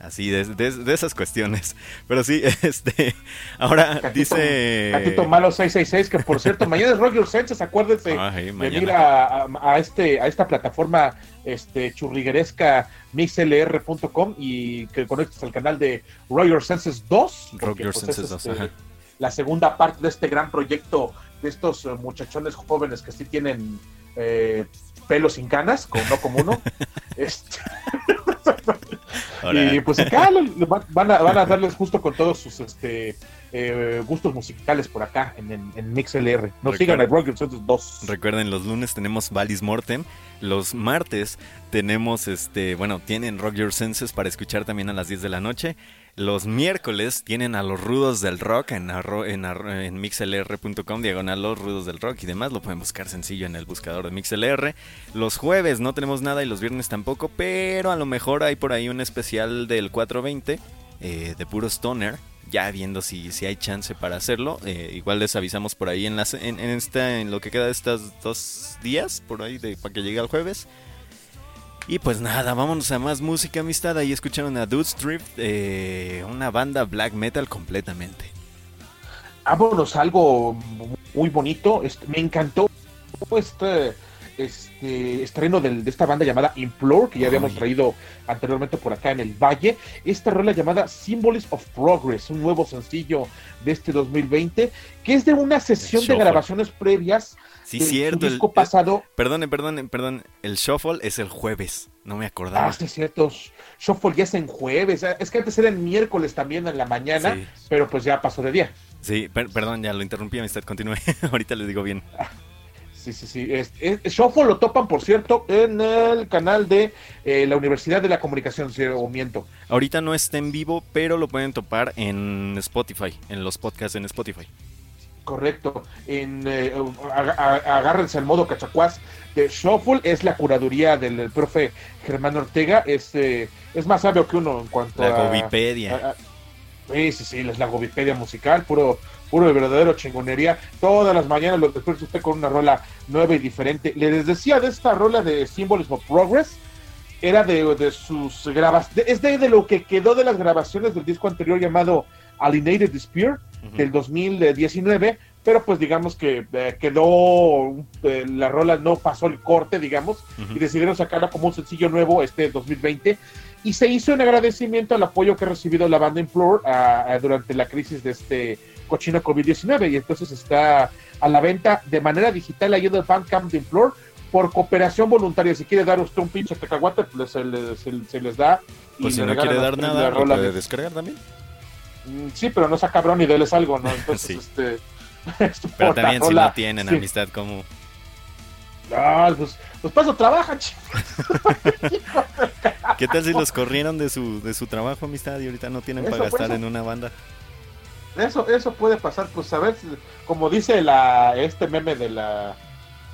Así, de, de- de esas cuestiones. Pero sí, este. Ahora Gatito- dice. Gatito Malo 666, que por cierto, mañana es Your Senses, acuérdense Ay, de mañana. ir a, a- a este, a esta plataforma este, churrigueresca mixlr.com y que conectes al canal de Your Senses 2. Rock porque, Your pues, Senses es, 2, este, ajá. La segunda parte de este gran proyecto de estos eh, muchachones jóvenes que sí tienen eh, pelo sin canas, como no como uno. este, y pues acá van, a, van a darles justo con todos sus este, eh, gustos musicales por acá en, en, en MixLR. Nos Recuerda- sigan en Rock Your Senses 2. Recuerden, los lunes tenemos Valis Mortem. Los martes tenemos, este, bueno, tienen Rock Your Senses para escuchar también a las 10 de la noche. Los miércoles tienen a los rudos del rock en, mixlr.com, diagonal los rudos del rock y demás. Lo pueden buscar sencillo en el buscador de MixLR. Los jueves no tenemos nada y los viernes tampoco, pero a lo mejor hay por ahí un especial del 420 eh, de puro stoner. Ya viendo si, si hay chance para hacerlo. Eh, igual les avisamos por ahí en, las, en, esta, en lo que queda de estos dos días, por ahí de, para que llegue el jueves. Y pues nada, vámonos a más música, amistad. Ahí escucharon a Dude's Drift, eh, una banda black metal completamente. Vámonos a algo muy bonito. Me encantó este, este estreno de esta banda llamada Implore, que ya habíamos Ay. traído anteriormente por acá en el Valle. Esta rola llamada Symbols of Progress, un nuevo sencillo de este 2020, que es de una sesión de grabaciones previas Sí, de cierto. disco el- pasado. perdone, perdone, perdón. El shuffle es el jueves. No me Ah, acordaba. sí, es cierto. Shuffle ya es en jueves. Ah, Es que antes era en miércoles también en la mañana, Sí. pero pues ya pasó de día. Sí, per- perdón, ya lo interrumpí, amistad. Continúe. Ahorita les digo bien. Sí, sí, sí. Es, es- Shuffle lo topan, por cierto, en el canal de eh, la Universidad de la Comunicación, si o miento. Ahorita no está en vivo, pero lo pueden topar en Spotify, en los podcasts en Spotify. Correcto. En, eh, ag- ag- agárrense al modo cachacuás de Shuffle. Es la curaduría del, del profe Germán Ortega. Es, eh, es más sabio que uno en cuanto La a... Govipedia. a- a- sí, sí, sí, es la Govipedia musical, puro, puro y verdadero chingonería. Todas las mañanas lo después usted con una rola nueva y diferente. Les decía de esta rola de Symbols of Progress. Era de, de sus grabaciones. Es de, de lo que quedó de las grabaciones del disco anterior llamado Alienated Spear Ujú. del 2019, pero pues digamos que eh, quedó, eh, la rola no pasó el corte, digamos, y decidieron sacarla como un sencillo nuevo este 2020, y se hizo en agradecimiento al apoyo que ha recibido la banda Implore a- durante la crisis de este cochino COVID-19, y entonces está a la venta de manera digital ahí en el Bandcamp de Implore, por cooperación voluntaria, si quiere dar usted un pinche cacahuate, pues se, le- se- se les da. y Pues si no quiere dar nada, la lo puede de- descargar también. Mm, Sí, pero no sea cabrón y déles algo, ¿no? Entonces, Sí. este. Pero también si no tienen sí. amistad como... Ah, pues, pues paso trabaja, ¿Qué tal si los corrieron de su, de su trabajo, amistad, y ahorita no tienen Eso, para gastar pues, en una banda? Eso, eso puede pasar, pues a ver, como dice la, este meme de la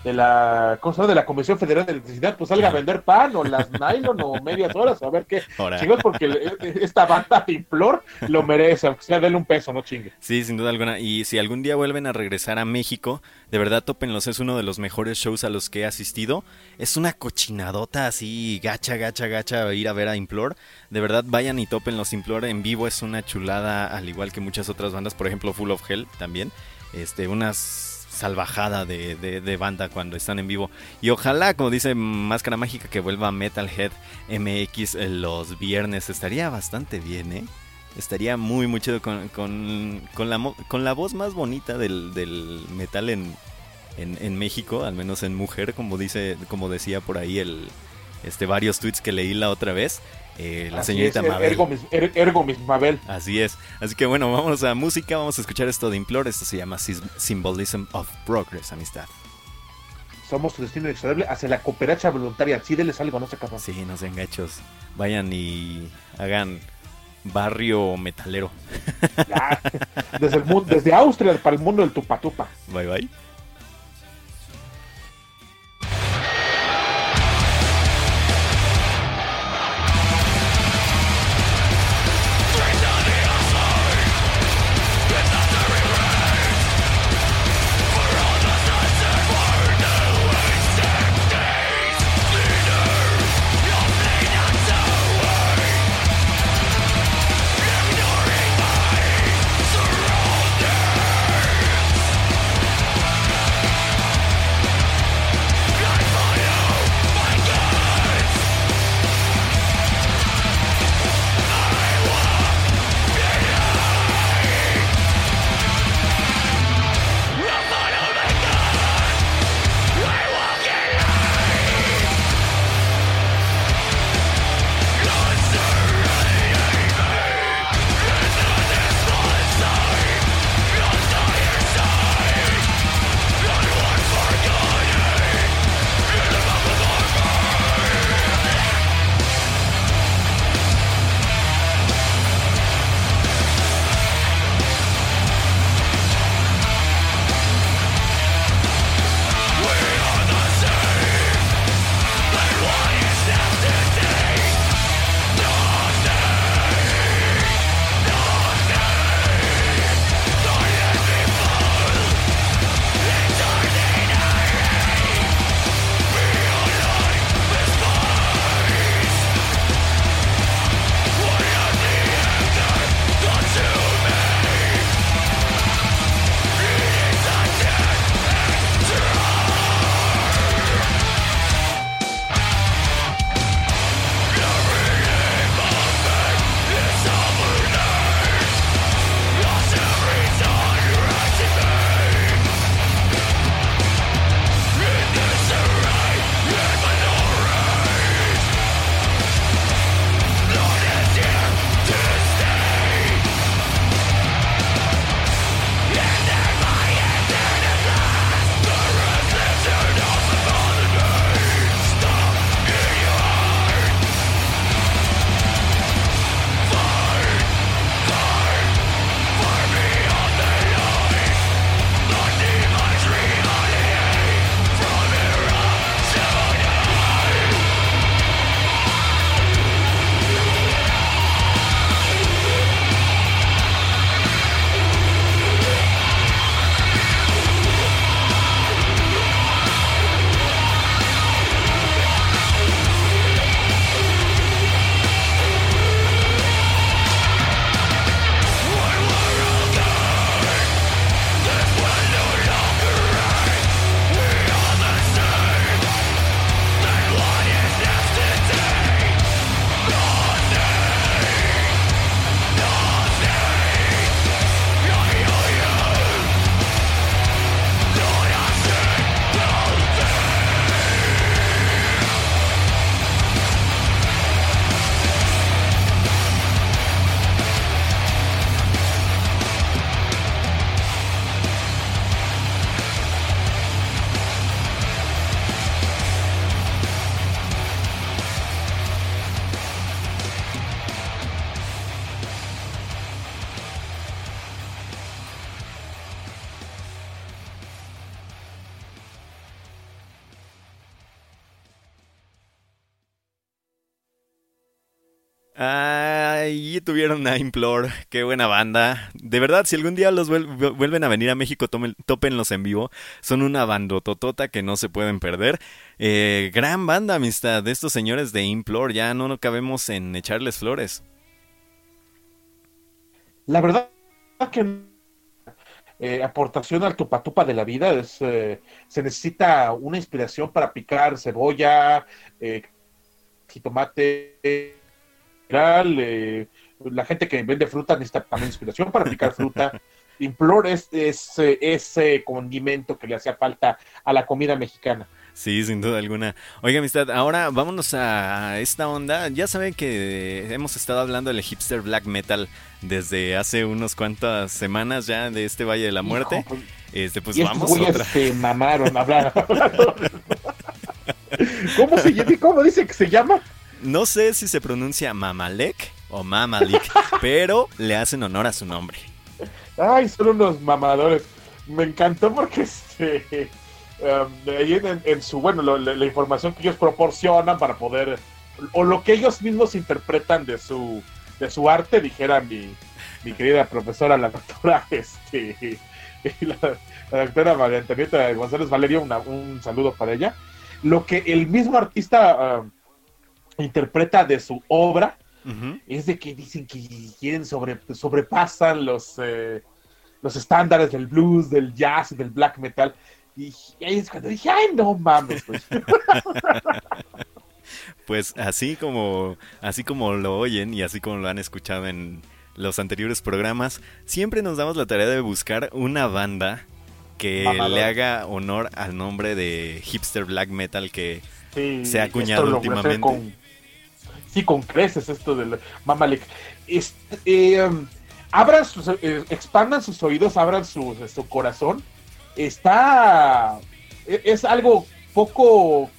de la, ¿cómo se llama? de la Comisión Federal de Electricidad, pues salga a vender pan o las nylon o medias horas, a ver qué chingos, porque le- esta banda Implor lo merece, aunque sea denle un peso, no chingue. Sí, sin duda alguna. Y si algún día vuelven a regresar a México, de verdad tópenlos, es uno de los mejores shows a los que he asistido. Es una cochinadota así, gacha, gacha, gacha, ir a ver a Implore. De verdad, vayan y tópenlos. Implore en vivo es una chulada, al igual que muchas otras bandas, por ejemplo Full of Hell también. Este, unas salvajada de, de- banda cuando están en vivo. Y ojalá, como dice Máscara Mágica, que vuelva Metalhead MX eh, los viernes. Estaría bastante bien, ¿eh? Estaría muy, muy chido con, con, con la, con la voz más bonita del, del metal en, en, en México, al menos en mujer, como dice, como decía por ahí el este varios tweets que leí la otra vez. Eh, la Así señorita es, er- Mabel. Ergo, er- ergo mis Mabel. Así es. Así que bueno, vamos a música, vamos a escuchar esto de Implore. Esto se llama Symbolism of Progress, amistad. Somos tu destino inexorable hacia la cooperacha voluntaria. Sí, denles algo, no se cabrón. Sí, no sean gachos. Vayan y hagan barrio metalero. Ya, desde, el mundo, desde Austria para el mundo del tupatupa. Bye bye. Ahí tuvieron a Implore, qué buena banda. De verdad, si algún día los vuel- vuelven a venir a México, tópenlos en vivo. Son una bandototota que no se pueden perder. Eh, gran banda, amistad, de estos señores de Implore. Ya no, no cabemos en echarles flores. La verdad que eh, aportación al tupatupa de la vida es eh, se necesita una inspiración para picar cebolla, jitomate, general, eh, la gente que vende fruta necesita también inspiración para picar fruta. Implore es, es, eh, ese condimento que le hacía falta a la comida mexicana. Sí, sin duda alguna. Oiga, amistad, ahora vámonos a esta onda. Ya saben que hemos estado hablando del hipster black metal desde hace unos cuantas semanas ya de este Valle de la Muerte. Hijo, pues, Este, pues y estos vamos güeyes otra. se mamaron hablar. ¿Cómo, se, ¿Cómo dice que se llama? No sé si se pronuncia Mamalek o Mamalik, pero le hacen honor a su nombre. Ay, son unos mamadores. Me encantó porque este, um, ahí en, en su, bueno, lo- la, la información que ellos proporcionan para poder, o lo que ellos mismos interpretan de su, de su arte, dijera mi, mi querida profesora, la doctora, este, la, la doctora María Antonieta González Valerio, una- un saludo para ella. Lo que el mismo artista um, interpreta de su obra, es de que dicen que quieren sobre, sobrepasan los, eh, los estándares del blues, del jazz y del black metal. Y ahí es cuando dije, ay, no mames. pues". Pues así como, así como lo oyen y así como lo han escuchado en los anteriores programas, siempre nos damos la tarea de buscar una banda que Mamador. le haga honor al nombre de hipster black metal que Sí, Se ha acuñado últimamente. con- sí, con creces esto del Mamalek. Eh, um, abran eh, expandan sus oídos, abran su, su corazón. Está, e- es algo poco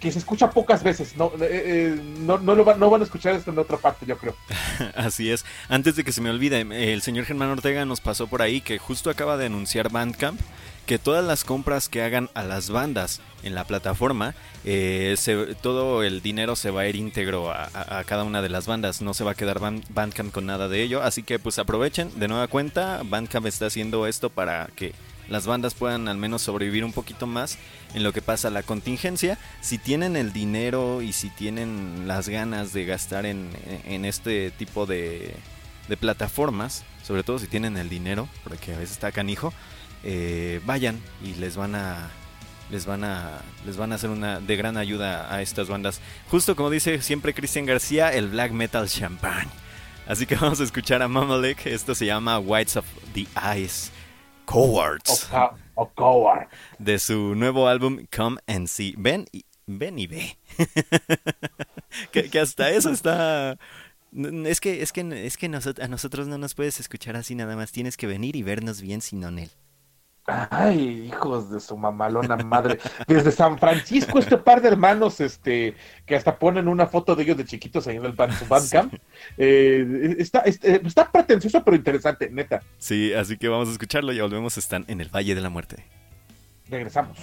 que se escucha pocas veces. No, eh, no, no, lo no van a escuchar esto en otra parte, yo creo. Así es. Antes de que se me olvide, el señor Germán Ortega nos pasó por ahí que justo acaba de anunciar Bandcamp que todas las compras que hagan a las bandas en la plataforma, eh, todo el dinero se va a ir íntegro a, cada una de las bandas. No se va a quedar Ban- Bandcamp con nada de ello. Así que pues aprovechen de nueva cuenta. Bandcamp está haciendo esto para que las bandas puedan al menos sobrevivir un poquito más en lo que pasa la contingencia. Si tienen el dinero y si tienen las ganas de gastar en, en este tipo de, de plataformas, sobre todo si tienen el dinero, porque a veces está canijo, eh, vayan y les van a les van a les van a hacer una de gran ayuda a estas bandas. Justo como dice siempre Cristian García, el black metal champagne. Así que vamos a escuchar a Mamalek. Esto se llama Whites of the Eyes. Cowards O, ca- o coward. de su nuevo álbum Come and See. Ven y, ven y ve. que, que hasta eso está... Es que, es que, es que nosot- a nosotros no nos puedes escuchar así nada más. Tienes que venir y vernos bien sin Onel. Ay, hijos de su mamalona madre. Desde San Francisco, este par de hermanos, este, que hasta ponen una foto de ellos de chiquitos ahí en el ban- su Bandcamp. Eh, está, este, está pretencioso, pero interesante, neta. Sí, así que vamos a escucharlo. Ya volvemos. Están en el Valle de la Muerte. Regresamos.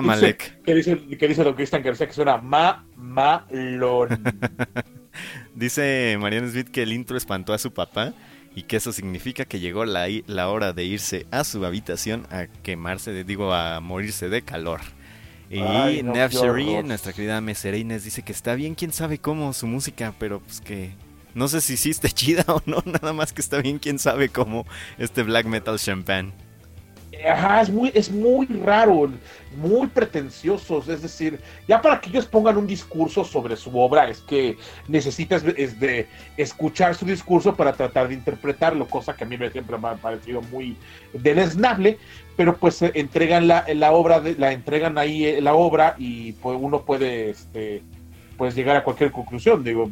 Mamalek. ¿Qué dice, qué dice don Cristian García? Que suena mamalón. Dice Mariano Smith que el intro espantó a su papá y que eso significa que llegó la, la hora de irse a su habitación a quemarse, de- digo, a morirse de calor. Y Ay, no, Sherry, nuestra querida mesera Inés, dice que está bien, quién sabe cómo su música, pero pues que no sé si sí está chida o no, nada más que está bien, quién sabe cómo este black metal champagne. Ajá, es muy, es muy raro, muy pretenciosos. Es decir, ya para que ellos pongan un discurso sobre su obra, es que necesitas es de escuchar su discurso para tratar de interpretarlo, cosa que a mí me siempre me ha parecido muy deleznable, pero pues eh, entregan la, la obra, la entregan ahí eh, la obra y pues uno puede este, pues llegar a cualquier conclusión. Digo,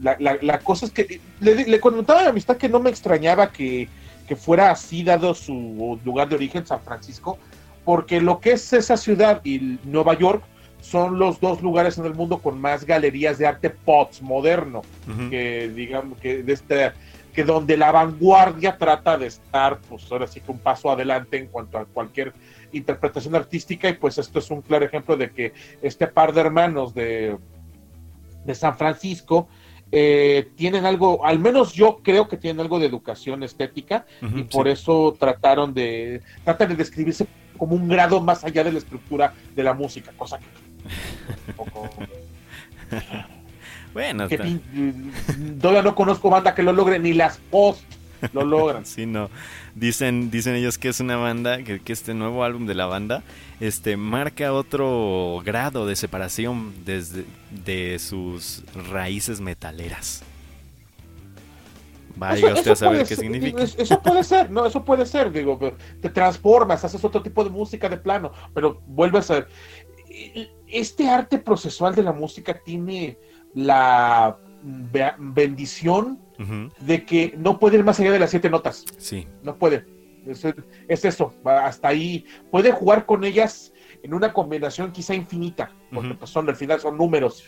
la, la, la cosa es que le, le comentaba a mi amistad que no me extrañaba que que fuera así dado su lugar de origen, San Francisco, porque lo que es esa ciudad y Nueva York son los dos lugares en el mundo con más galerías de arte postmoderno, Ujú. que digamos que de este que donde la vanguardia trata de estar, pues ahora sí que un paso adelante en cuanto a cualquier interpretación artística, y pues esto es un claro ejemplo de que este par de hermanos de, de San Francisco eh, tienen algo, al menos yo creo que tienen algo de educación estética, y por sí. eso trataron de tratan de describirse como un grado más allá de la estructura de la música, cosa que un poco- Bueno, que pin- todavía no conozco banda que lo logre, ni las post lo logran. Sí, no. Dicen, dicen ellos que es una banda, que, que este nuevo álbum de la banda, este, marca otro grado de separación desde de sus raíces metaleras. Vaya Eso- usted eso a saber qué ser, significa. es- Eso puede ser, no, eso puede ser, digo, te transformas, haces otro tipo de música de plano, pero vuelves a este arte procesual de la música tiene la be- de que no puede ir más allá de las siete notas. Sí, no puede. Es, es eso, hasta ahí. Puede jugar con ellas en una combinación quizá infinita, porque pues son al final son números.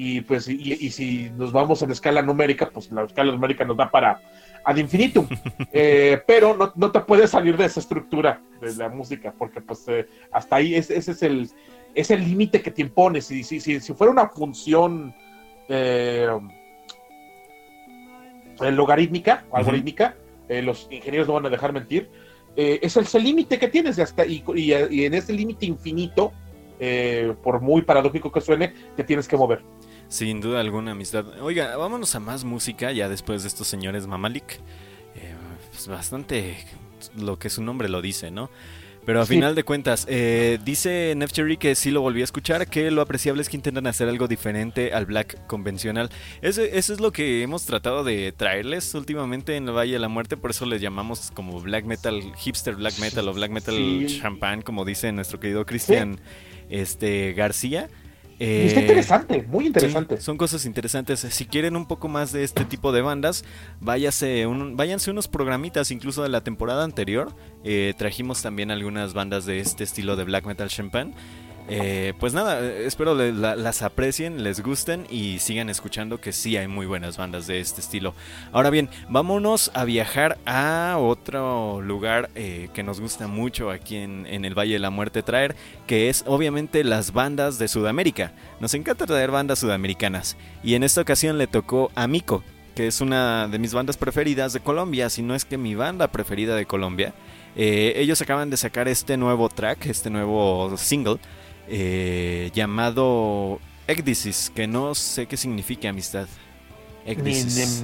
Y pues, y, y si nos vamos en escala numérica, pues la escala numérica nos da para ad infinitum. Eh, pero no, no te puedes salir de esa estructura de la música, porque pues eh, hasta ahí es- ese es el es el límite que te impones. Si, si, si, si fuera una función eh, eh, logarítmica, o algorítmica, eh, los ingenieros no van a dejar mentir, eh, es el, es el límite que tienes y, hasta, y, y- y en ese límite infinito, eh, por muy paradójico que suene, te tienes que mover. sin duda alguna amistad. Oiga, vámonos a más música ya después de estos señores Mamalik. Pues bastante lo que su nombre lo dice, ¿no? Pero a Sí. final de cuentas, eh, dice Nefcherry que sí lo volví a escuchar, que lo apreciable es que intentan hacer algo diferente al black convencional. Eso, eso es lo que hemos tratado de traerles últimamente en el Valle de la Muerte, por eso les llamamos como black metal, hipster black metal o black metal Sí. champán, como dice nuestro querido Cristian este, García. Y está Eh, interesante, muy interesante. Sí, son cosas interesantes. Si quieren un poco más de este tipo de bandas, váyase un, váyanse unos programitas, incluso de la temporada anterior. Eh, trajimos también algunas bandas de este estilo de black metal champagne. Eh, pues nada, espero las aprecien, les gusten y sigan escuchando que sí hay muy buenas bandas de este estilo. Ahora bien, vámonos a viajar a otro lugar eh, que nos gusta mucho aquí en, en el Valle de la Muerte traer, que es obviamente las bandas de Sudamérica. Nos encanta traer bandas sudamericanas y en esta ocasión le tocó a Mico, que es una de mis bandas preferidas de Colombia, si no es que mi banda preferida de Colombia. Eh, ellos acaban de sacar este nuevo track, este nuevo single, eh, llamado Ecdysis, que no sé qué significa amistad.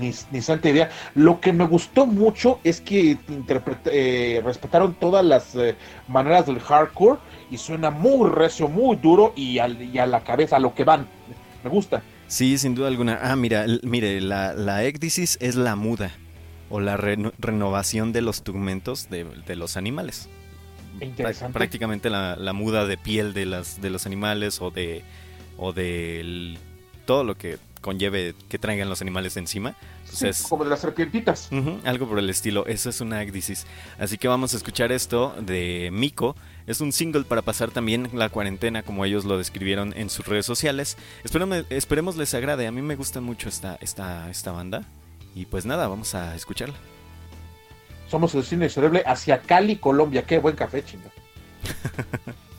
Ni, ni, santa idea. Lo que me gustó mucho es que eh, respetaron todas las eh, maneras del hardcore y suena muy recio, muy duro y, al- y a la cabeza, a lo que van. Me gusta. Sí, sin duda alguna. Ah, mira, mire, la, la es la muda o la reno- renovación de los tugmentos de, de los animales. Prácticamente la, la muda de piel de, las, de los animales o de, o de todo lo que conlleve que traigan los animales encima. Pues Sí, es- Como de las serpientitas. Algo por el estilo, eso es una ecdysis. Así que vamos a escuchar esto de Miko. Es un single para pasar también la cuarentena, como ellos lo describieron en sus redes sociales. Esperemos, esperemos les agrade, a mí me gusta mucho esta, esta, esta banda. Y pues nada, vamos a escucharla. Somos el cine cerebre hacia Cali, Colombia. Qué buen café, chinga.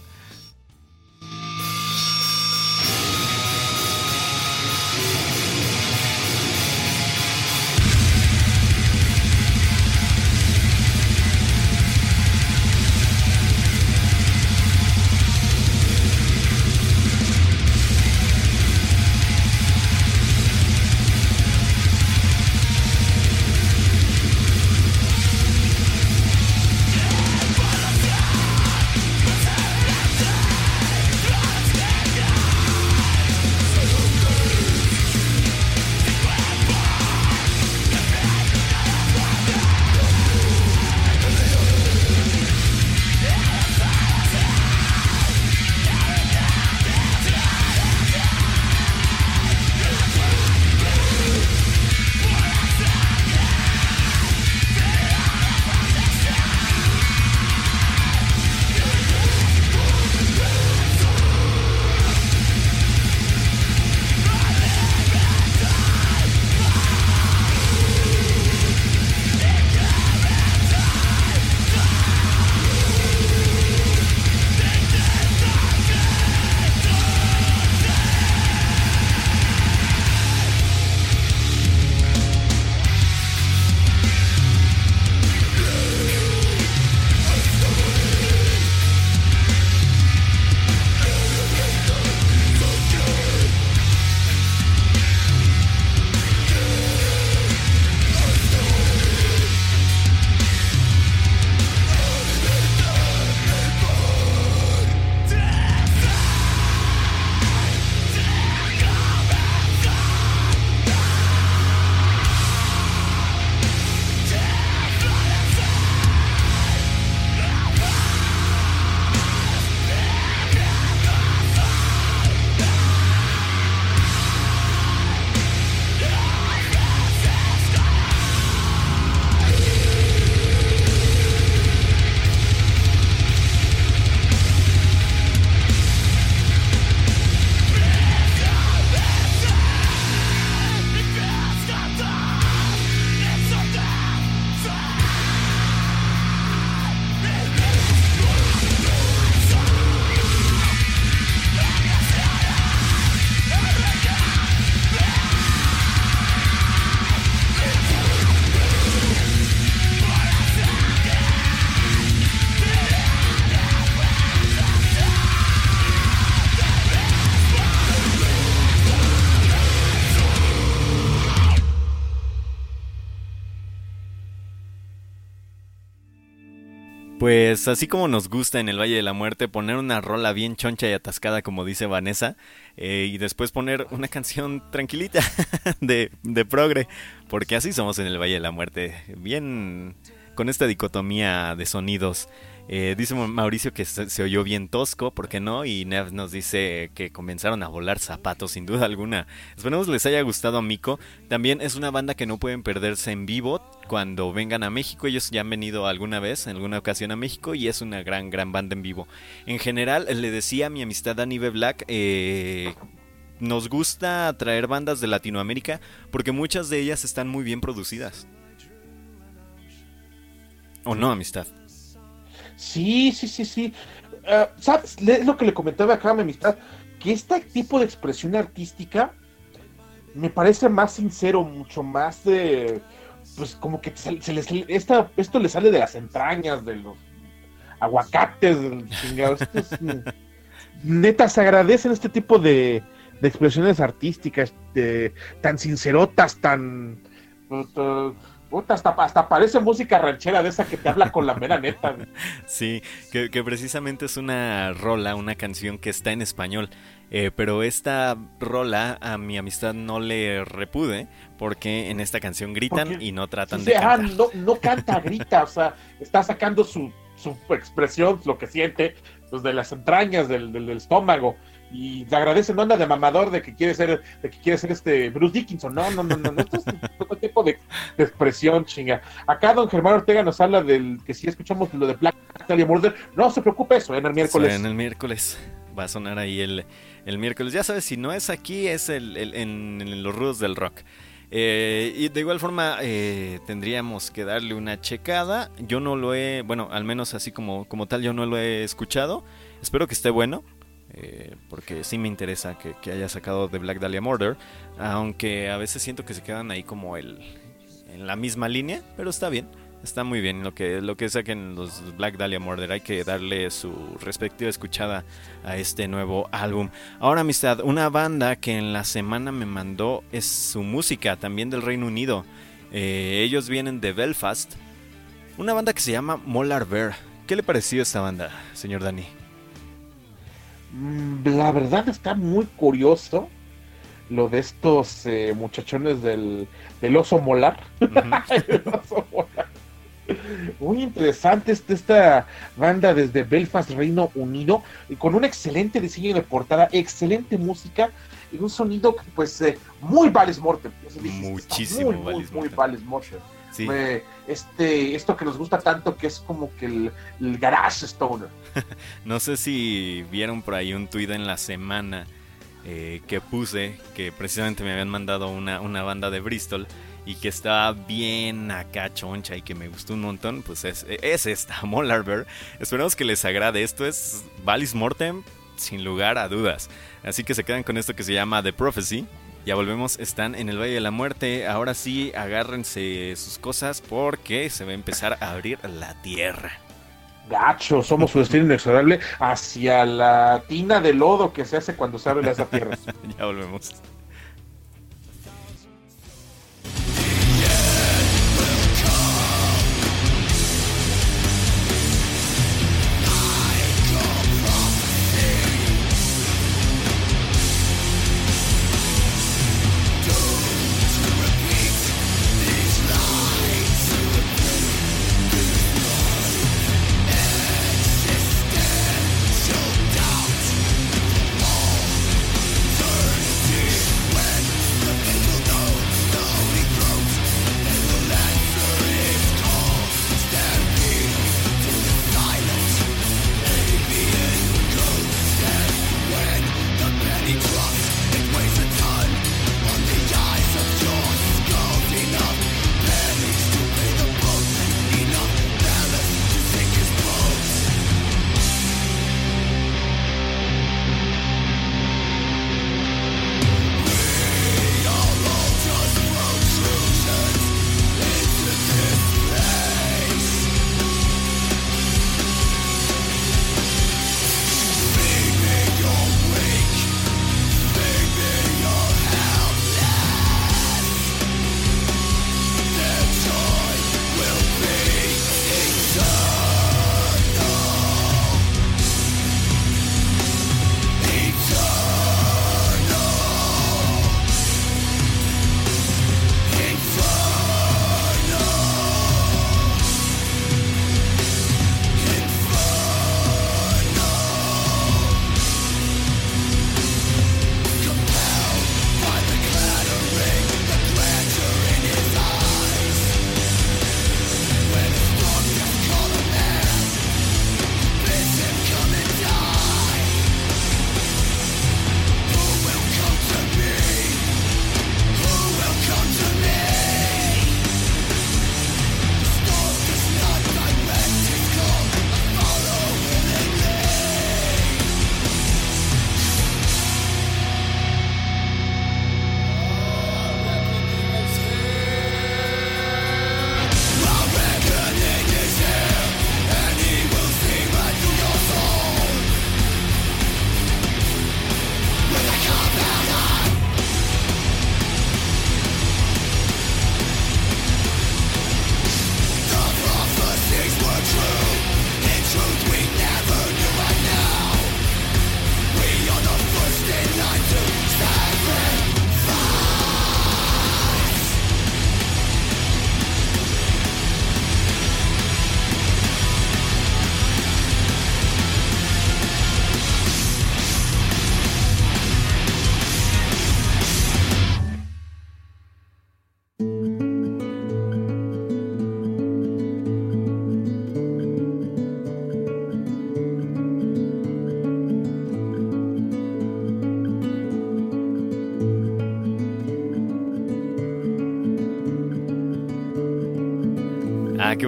Así como nos gusta en el Valle de la Muerte poner una rola bien choncha y atascada como dice Vanessa eh, y después poner una canción tranquilita de, de progre, porque así somos en el Valle de la Muerte, bien con esta dicotomía de sonidos. Eh, dice Mauricio que se, oyó bien tosco, ¿por qué no? Y Nev nos dice que comenzaron a volar zapatos, sin duda alguna. Esperemos les haya gustado a Miko. También es una banda que no pueden perderse en vivo cuando vengan a México. Ellos ya han venido alguna vez, en alguna ocasión a México, y es una gran, gran banda en vivo. En general, le decía a mi amistad Dani B. Black, eh, nos gusta traer bandas de Latinoamérica porque muchas de ellas están muy bien producidas. ¿O no, amistad? Sí, sí, sí, sí. Uh, ¿Sabes? Es lo que le comentaba acá a mi amistad, que este tipo de expresión artística me parece más sincero, mucho más de... Pues como que se, se les, esta, esto le sale de las entrañas, de los aguacates, del chingado. Es, neta, se agradecen este tipo de, de expresiones artísticas, de, tan sincerotas, tan... Uh, Puta, hasta, hasta parece música ranchera de esa que te habla con la mera neta. Sí, que, que, precisamente es una rola, una canción que está en español. Eh, pero esta rola a mi amistad no le repude porque en esta canción gritan y no tratan Sí, de cantar. no, no canta, grita, o sea, está sacando su, su expresión, lo que siente, pues de las entrañas del, del- del estómago. Y le agradece, no anda de mamador de que quiere ser, de que quiere ser este Bruce Dickinson. No, no, no, no, no. Esto es otro tipo de, de expresión, chinga. Acá don Germán Ortega nos habla del que si escuchamos lo de Black Dahlia Murder. No se preocupe, eso en el miércoles. En el miércoles va a sonar ahí el, el miércoles. Ya sabes, si no es aquí, es el, el- en, en los rudos del rock. Eh, y de igual forma eh, tendríamos que darle una checada. Yo no lo he, bueno, al menos así como, como tal, yo no lo he escuchado. Espero que esté bueno. Eh, porque sí me interesa que, haya sacado de Black Dahlia Murder. Aunque a veces siento que se quedan ahí como el, en la misma línea. Pero está bien. Está muy bien lo que, lo que saquen los Black Dahlia Murder. Hay que darle su respectiva escuchada a este nuevo álbum. Ahora, amistad, una banda que en la semana me mandó es su música, también del Reino Unido. Eh, ellos vienen de Belfast. Una banda que se llama Molar Bear. ¿Qué le pareció esta banda, señor Dani? Mm, La verdad está muy curioso lo de estos eh, muchachones del, del oso molar. El oso molar. Muy interesante esta, esta banda desde Belfast, Reino Unido, y con un excelente diseño de portada, excelente música y un sonido que, pues eh, muy Valis Mortem. Muchísimo muy, muy, Valis muy Mortem. Valis Mortem. Sí, Eh, este, esto que nos gusta tanto que es como que el, el garage stoner. no sé si vieron por ahí un tuit en la semana eh, que puse que precisamente me habían mandado una, una banda de Bristol y que estaba bien acá choncha y que me gustó un montón, pues es, es esta, Molar Bear. Esperamos que les agrade. Esto es Valis Mortem, sin lugar a dudas. Así que se quedan con esto que se llama The Prophecy. Ya volvemos, están en el Valle de la Muerte. Ahora sí, agárrense sus cosas porque se va a empezar a abrir la tierra. Gacho, somos su destino inexorable hacia la tina de lodo que se hace cuando se abre esa tierra. ya volvemos.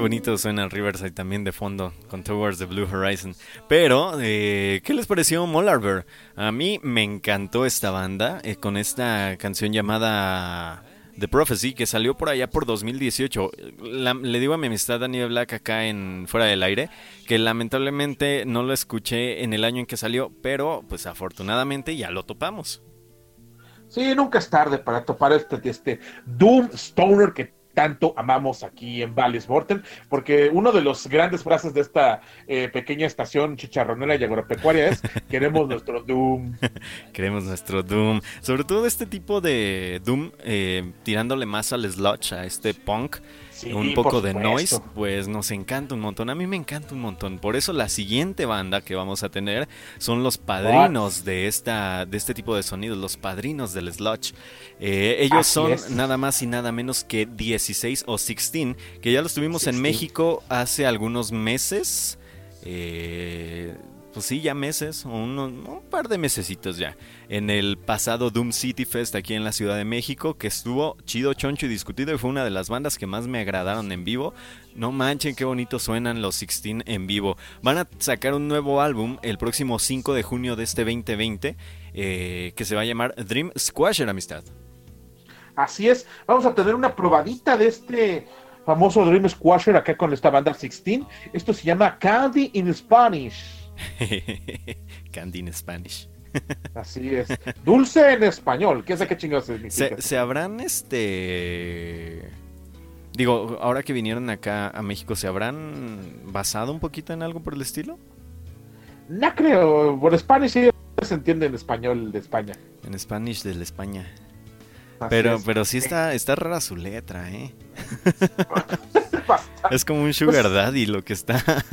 Bonito suena Riverside también de fondo con Towards the Blue Horizon. Pero, eh, ¿qué les pareció Molarver? A mí me encantó esta banda eh, con esta canción llamada The Prophecy que salió por allá por 2018. La- le digo a mi amistad Daniel Black acá en Fuera del Aire que lamentablemente no lo escuché en el año en que salió, pero pues afortunadamente ya lo topamos. Sí, nunca es tarde para topar este, este Doom Stoner que tanto amamos aquí en Valles Morten, porque uno de los grandes frases de esta eh, pequeña estación chicharronera y agropecuaria es queremos nuestro Doom. Queremos nuestro Doom. Sobre todo este tipo de Doom eh, tirándole más al sludge, a este punk. Sí, un poco de noise, pues nos encanta un montón. A mí me encanta un montón. Por eso la siguiente banda que vamos a tener son los padrinos de esta de este tipo de sonidos, los padrinos del sludge. Eh, ellos Así son es. nada más y nada menos que 16 o 16, que ya los tuvimos en 16. México hace algunos meses. Eh, pues sí, ya meses, un par de mesecitos ya. En el pasado Doom City Fest aquí en la Ciudad de México, que estuvo chido, choncho y discutido y fue una de las bandas que más me agradaron en vivo. No manchen qué bonito suenan los 16 en vivo. Van a sacar un nuevo álbum el próximo 5 de junio de este 2020, eh, que se va a llamar Dream Squasher Amistad. Así es, vamos a tener una probadita de este famoso Dream Squasher acá con esta banda 16. Esto se llama Candy in Spanish. Candy in Spanish. Así es. Dulce en español. ¿Qué sé qué chingados significa? ¿Se, se habrán este... Digo, ahora que vinieron acá a México, ¿se habrán basado un poquito en algo por el estilo? No creo. Por Spanish sí se entiende en español de España. En Spanish de la España. Así Pero, es. pero sí está, está rara su letra, ¿eh? Es como un sugar daddy lo que está,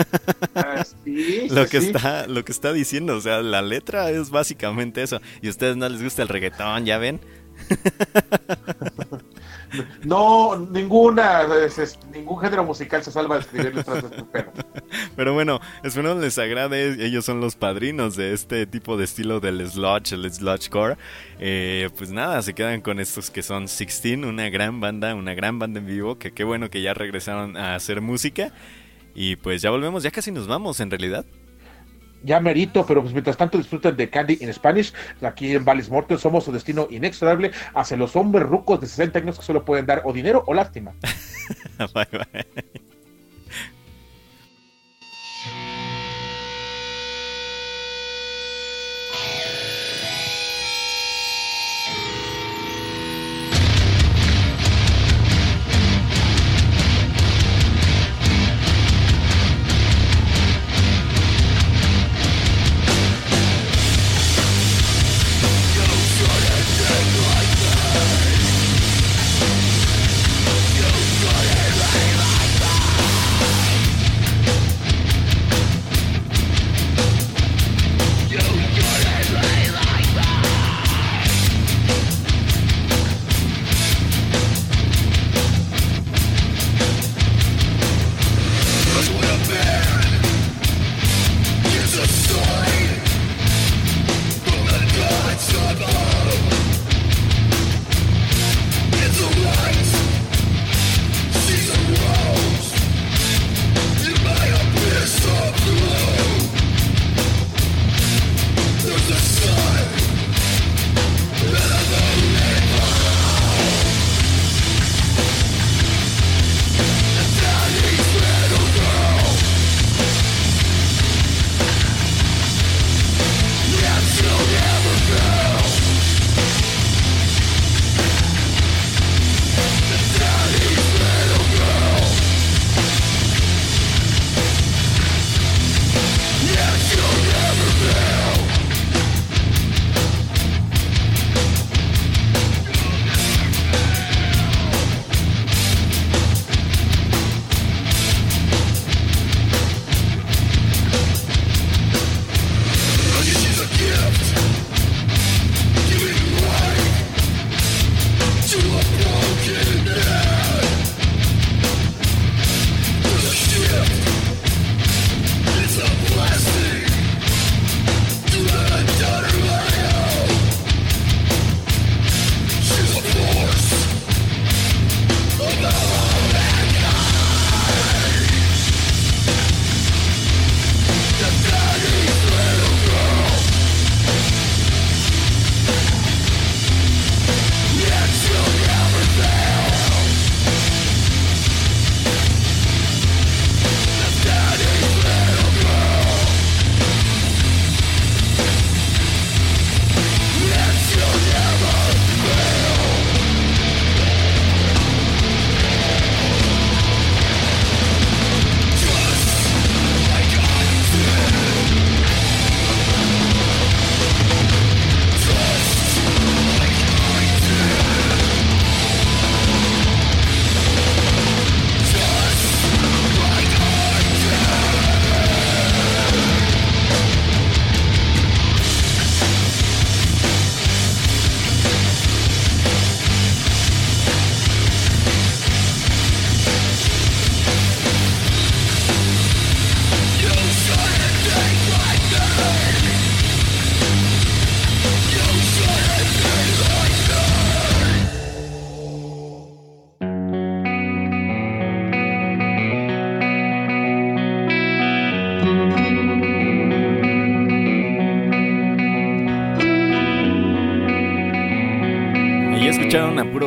sí, lo sí, que sí. está, lo que está diciendo. O sea, la letra es básicamente eso. Y a ustedes no les gusta el reggaetón, ¿ya ven? No, ninguna, ningún género musical se salva de escribir letras de pedo. Pero bueno, espero les agrade. Ellos son los padrinos de este tipo de estilo del sludge, el sludgecore. Eh, pues nada, se quedan con estos que son 16, una gran banda, una gran banda en vivo. Que qué bueno que ya regresaron a hacer música. Y pues ya volvemos, ya casi nos vamos en realidad. Ya merito, pero pues mientras tanto disfruten de Candy in Spanish. Aquí en Valles Morten somos su destino inexorable hacia los hombres rucos de 60 años que solo pueden dar o dinero o lástima. bye bye.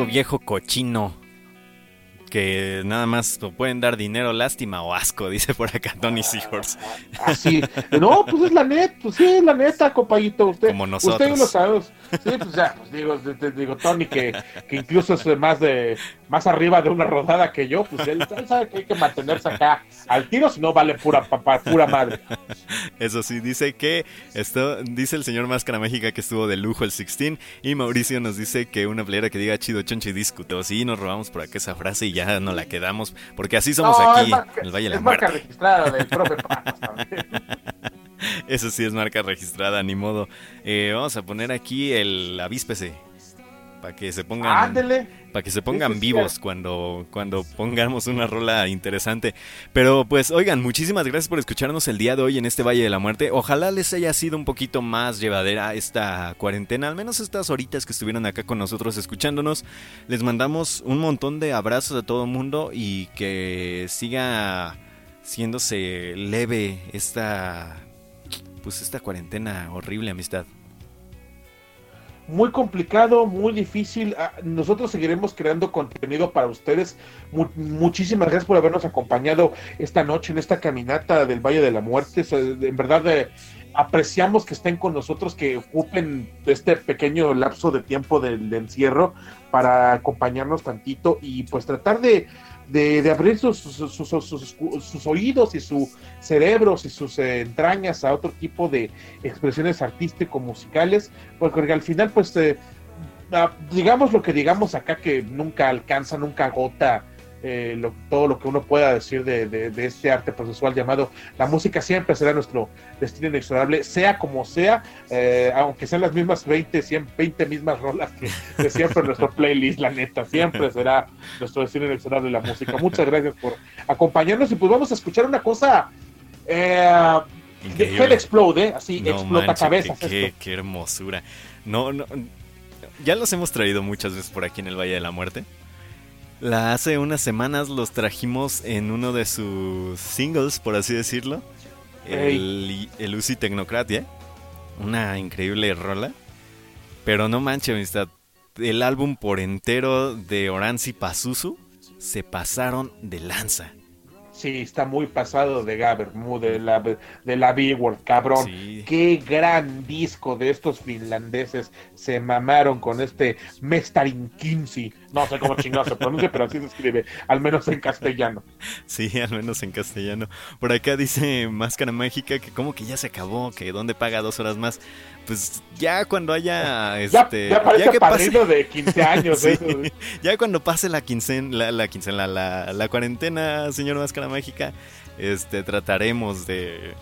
Viejo cochino. Que nada más pueden dar dinero, lástima o asco, dice por acá Tony Seahorse. Así. No, pues es la neta, pues sí, es la neta, compañito. Usted, Como nosotros. Ustedes lo saben. Sí, pues ya, pues digo, digo Tony, que, que incluso es más de más arriba de una rodada que yo, pues él, él sabe que hay que mantenerse acá al tiro, si no vale pura papá, pura madre. Eso sí, dice que esto, dice el señor Máscara Mágica que estuvo de lujo el 16 y Mauricio nos dice que una playera que diga chido, choncho y discuto. Sí, nos robamos por acá esa frase y ya no la quedamos, porque así somos No, aquí, es marca, en el Valle de la es marca registrada del profe Papas también. Eso sí es marca registrada, ni modo. Eh, vamos a poner aquí el avíspese. Para que se pongan, para que se pongan vivos cuando, cuando pongamos una rola interesante. Pero pues, oigan, muchísimas gracias por escucharnos el día de hoy en este Valle de la Muerte. Ojalá les haya sido un poquito más llevadera esta cuarentena, al menos estas horitas que estuvieron acá con nosotros escuchándonos. Les mandamos un montón de abrazos a todo el mundo y que siga siéndose leve esta pues esta cuarentena horrible, amistad. muy complicado, muy difícil. Ah, Nosotros seguiremos creando contenido para ustedes. Mu- muchísimas gracias por habernos acompañado esta noche en esta caminata del Valle de la Muerte. En verdad, eh, apreciamos que estén con nosotros, que ocupen este pequeño lapso de tiempo del, del encierro para acompañarnos tantito y pues tratar de, de, abrir sus, sus, sus- sus- oídos y sus cerebros y sus entrañas a otro tipo de expresiones artístico-musicales porque al final pues eh, ah, digamos lo que digamos acá que nunca alcanza, nunca agota eh, lo- todo lo que uno pueda decir de, de- de este arte procesual llamado la música siempre será nuestro destino inexorable, sea como sea, eh, aunque sean las mismas 20, 100, 20 mismas rolas que siempre en nuestro playlist, la neta, siempre será nuestro destino inexorable la música. Muchas gracias por acompañarnos y pues vamos a escuchar una cosa eh, Increíble. Explode, así No explota manches, cabezas. qué, qué- qué hermosura. No, no. Ya los hemos traído muchas veces por aquí en el Valle de la Muerte. La hace unas semanas los trajimos en uno de sus singles, por así decirlo. El, el Uzi Tecnocratia. Una increíble rola. Pero no manches, amistad. El álbum por entero de Oranzi Pazuzu se pasaron de lanza. Sí, está muy pasado de Gaber, muy de la, de la B-Word, cabrón. Sí. Qué gran disco de estos finlandeses se mamaron con este Mestarin 15. No sé cómo chingado se pronuncia, pero así se escribe, al menos en castellano. Sí, al menos en castellano. Por acá dice Máscara Mágica que como que ya se acabó, que dónde paga dos horas más. Pues ya cuando haya Ya, este ya parece que padrino de 15 años. Sí. eso, ya cuando pase la quincena, la, la quincena, la, la cuarentena, señor Máscara Mágica, este trataremos de,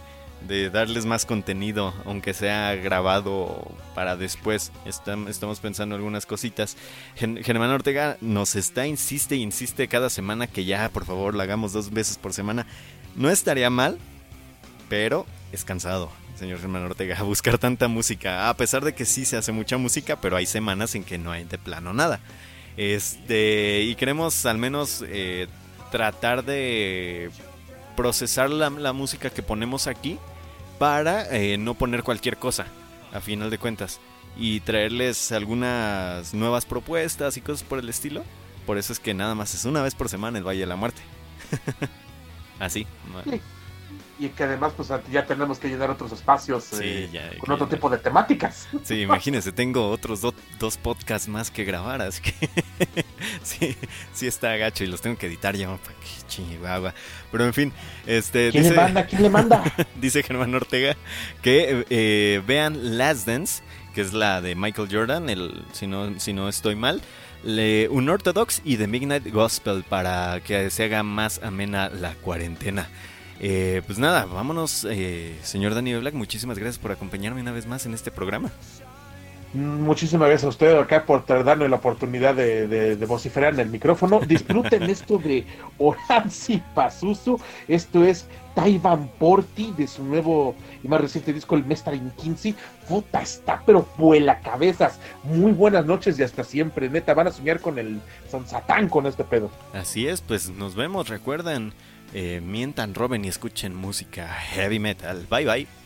de darles más contenido, aunque sea grabado para después. Estam- estamos pensando algunas cositas. Gen- Germán Ortega nos está, insiste, insiste cada semana que ya, por favor, la hagamos dos veces por semana. No estaría mal, pero es cansado, señor Germán Ortega, buscar tanta música. A pesar de que sí se hace mucha música, pero hay semanas en que no hay de plano nada. Este, y queremos al menos eh, tratar de procesar la, la música que ponemos aquí para eh, no poner cualquier cosa, a final de cuentas. Y traerles algunas nuevas propuestas y cosas por el estilo. Por eso es que nada más es una vez por semana el Valle de la Muerte. Así. ¿no? Y que además, pues ya tenemos que llenar otros espacios Sí, eh, ya, con otro ya. tipo de temáticas. Sí, imagínense, tengo otros do- dos podcasts más que grabar, así que sí, sí está gacho y los tengo que editar ya, para que chihuahua. Pero en fin, este ¿Quién dice, le manda? ¿Quién le manda? dice Germán Ortega que eh, vean Last Dance, que es la de Michael Jordan, el, si, no, si no estoy mal, le, un Orthodox y The Midnight Gospel para que se haga más amena la cuarentena. Eh, pues nada, vámonos, eh, señor Daniel Black. Muchísimas gracias por acompañarme una vez más en este programa. Muchísimas gracias a usted acá por darme la oportunidad de, de- de vociferar en el micrófono. Disfruten esto de Oranzi Pazuzu. Esto es Taiwan Porti de su nuevo y más reciente disco, el Mestarin 15. Puta, está pero vuela cabezas. Muy buenas noches y hasta siempre. Neta, van a soñar con el Son Satán con este pedo. Así es, pues nos vemos. Recuerden, eh, mientan, roben y escuchen música heavy metal. Bye bye.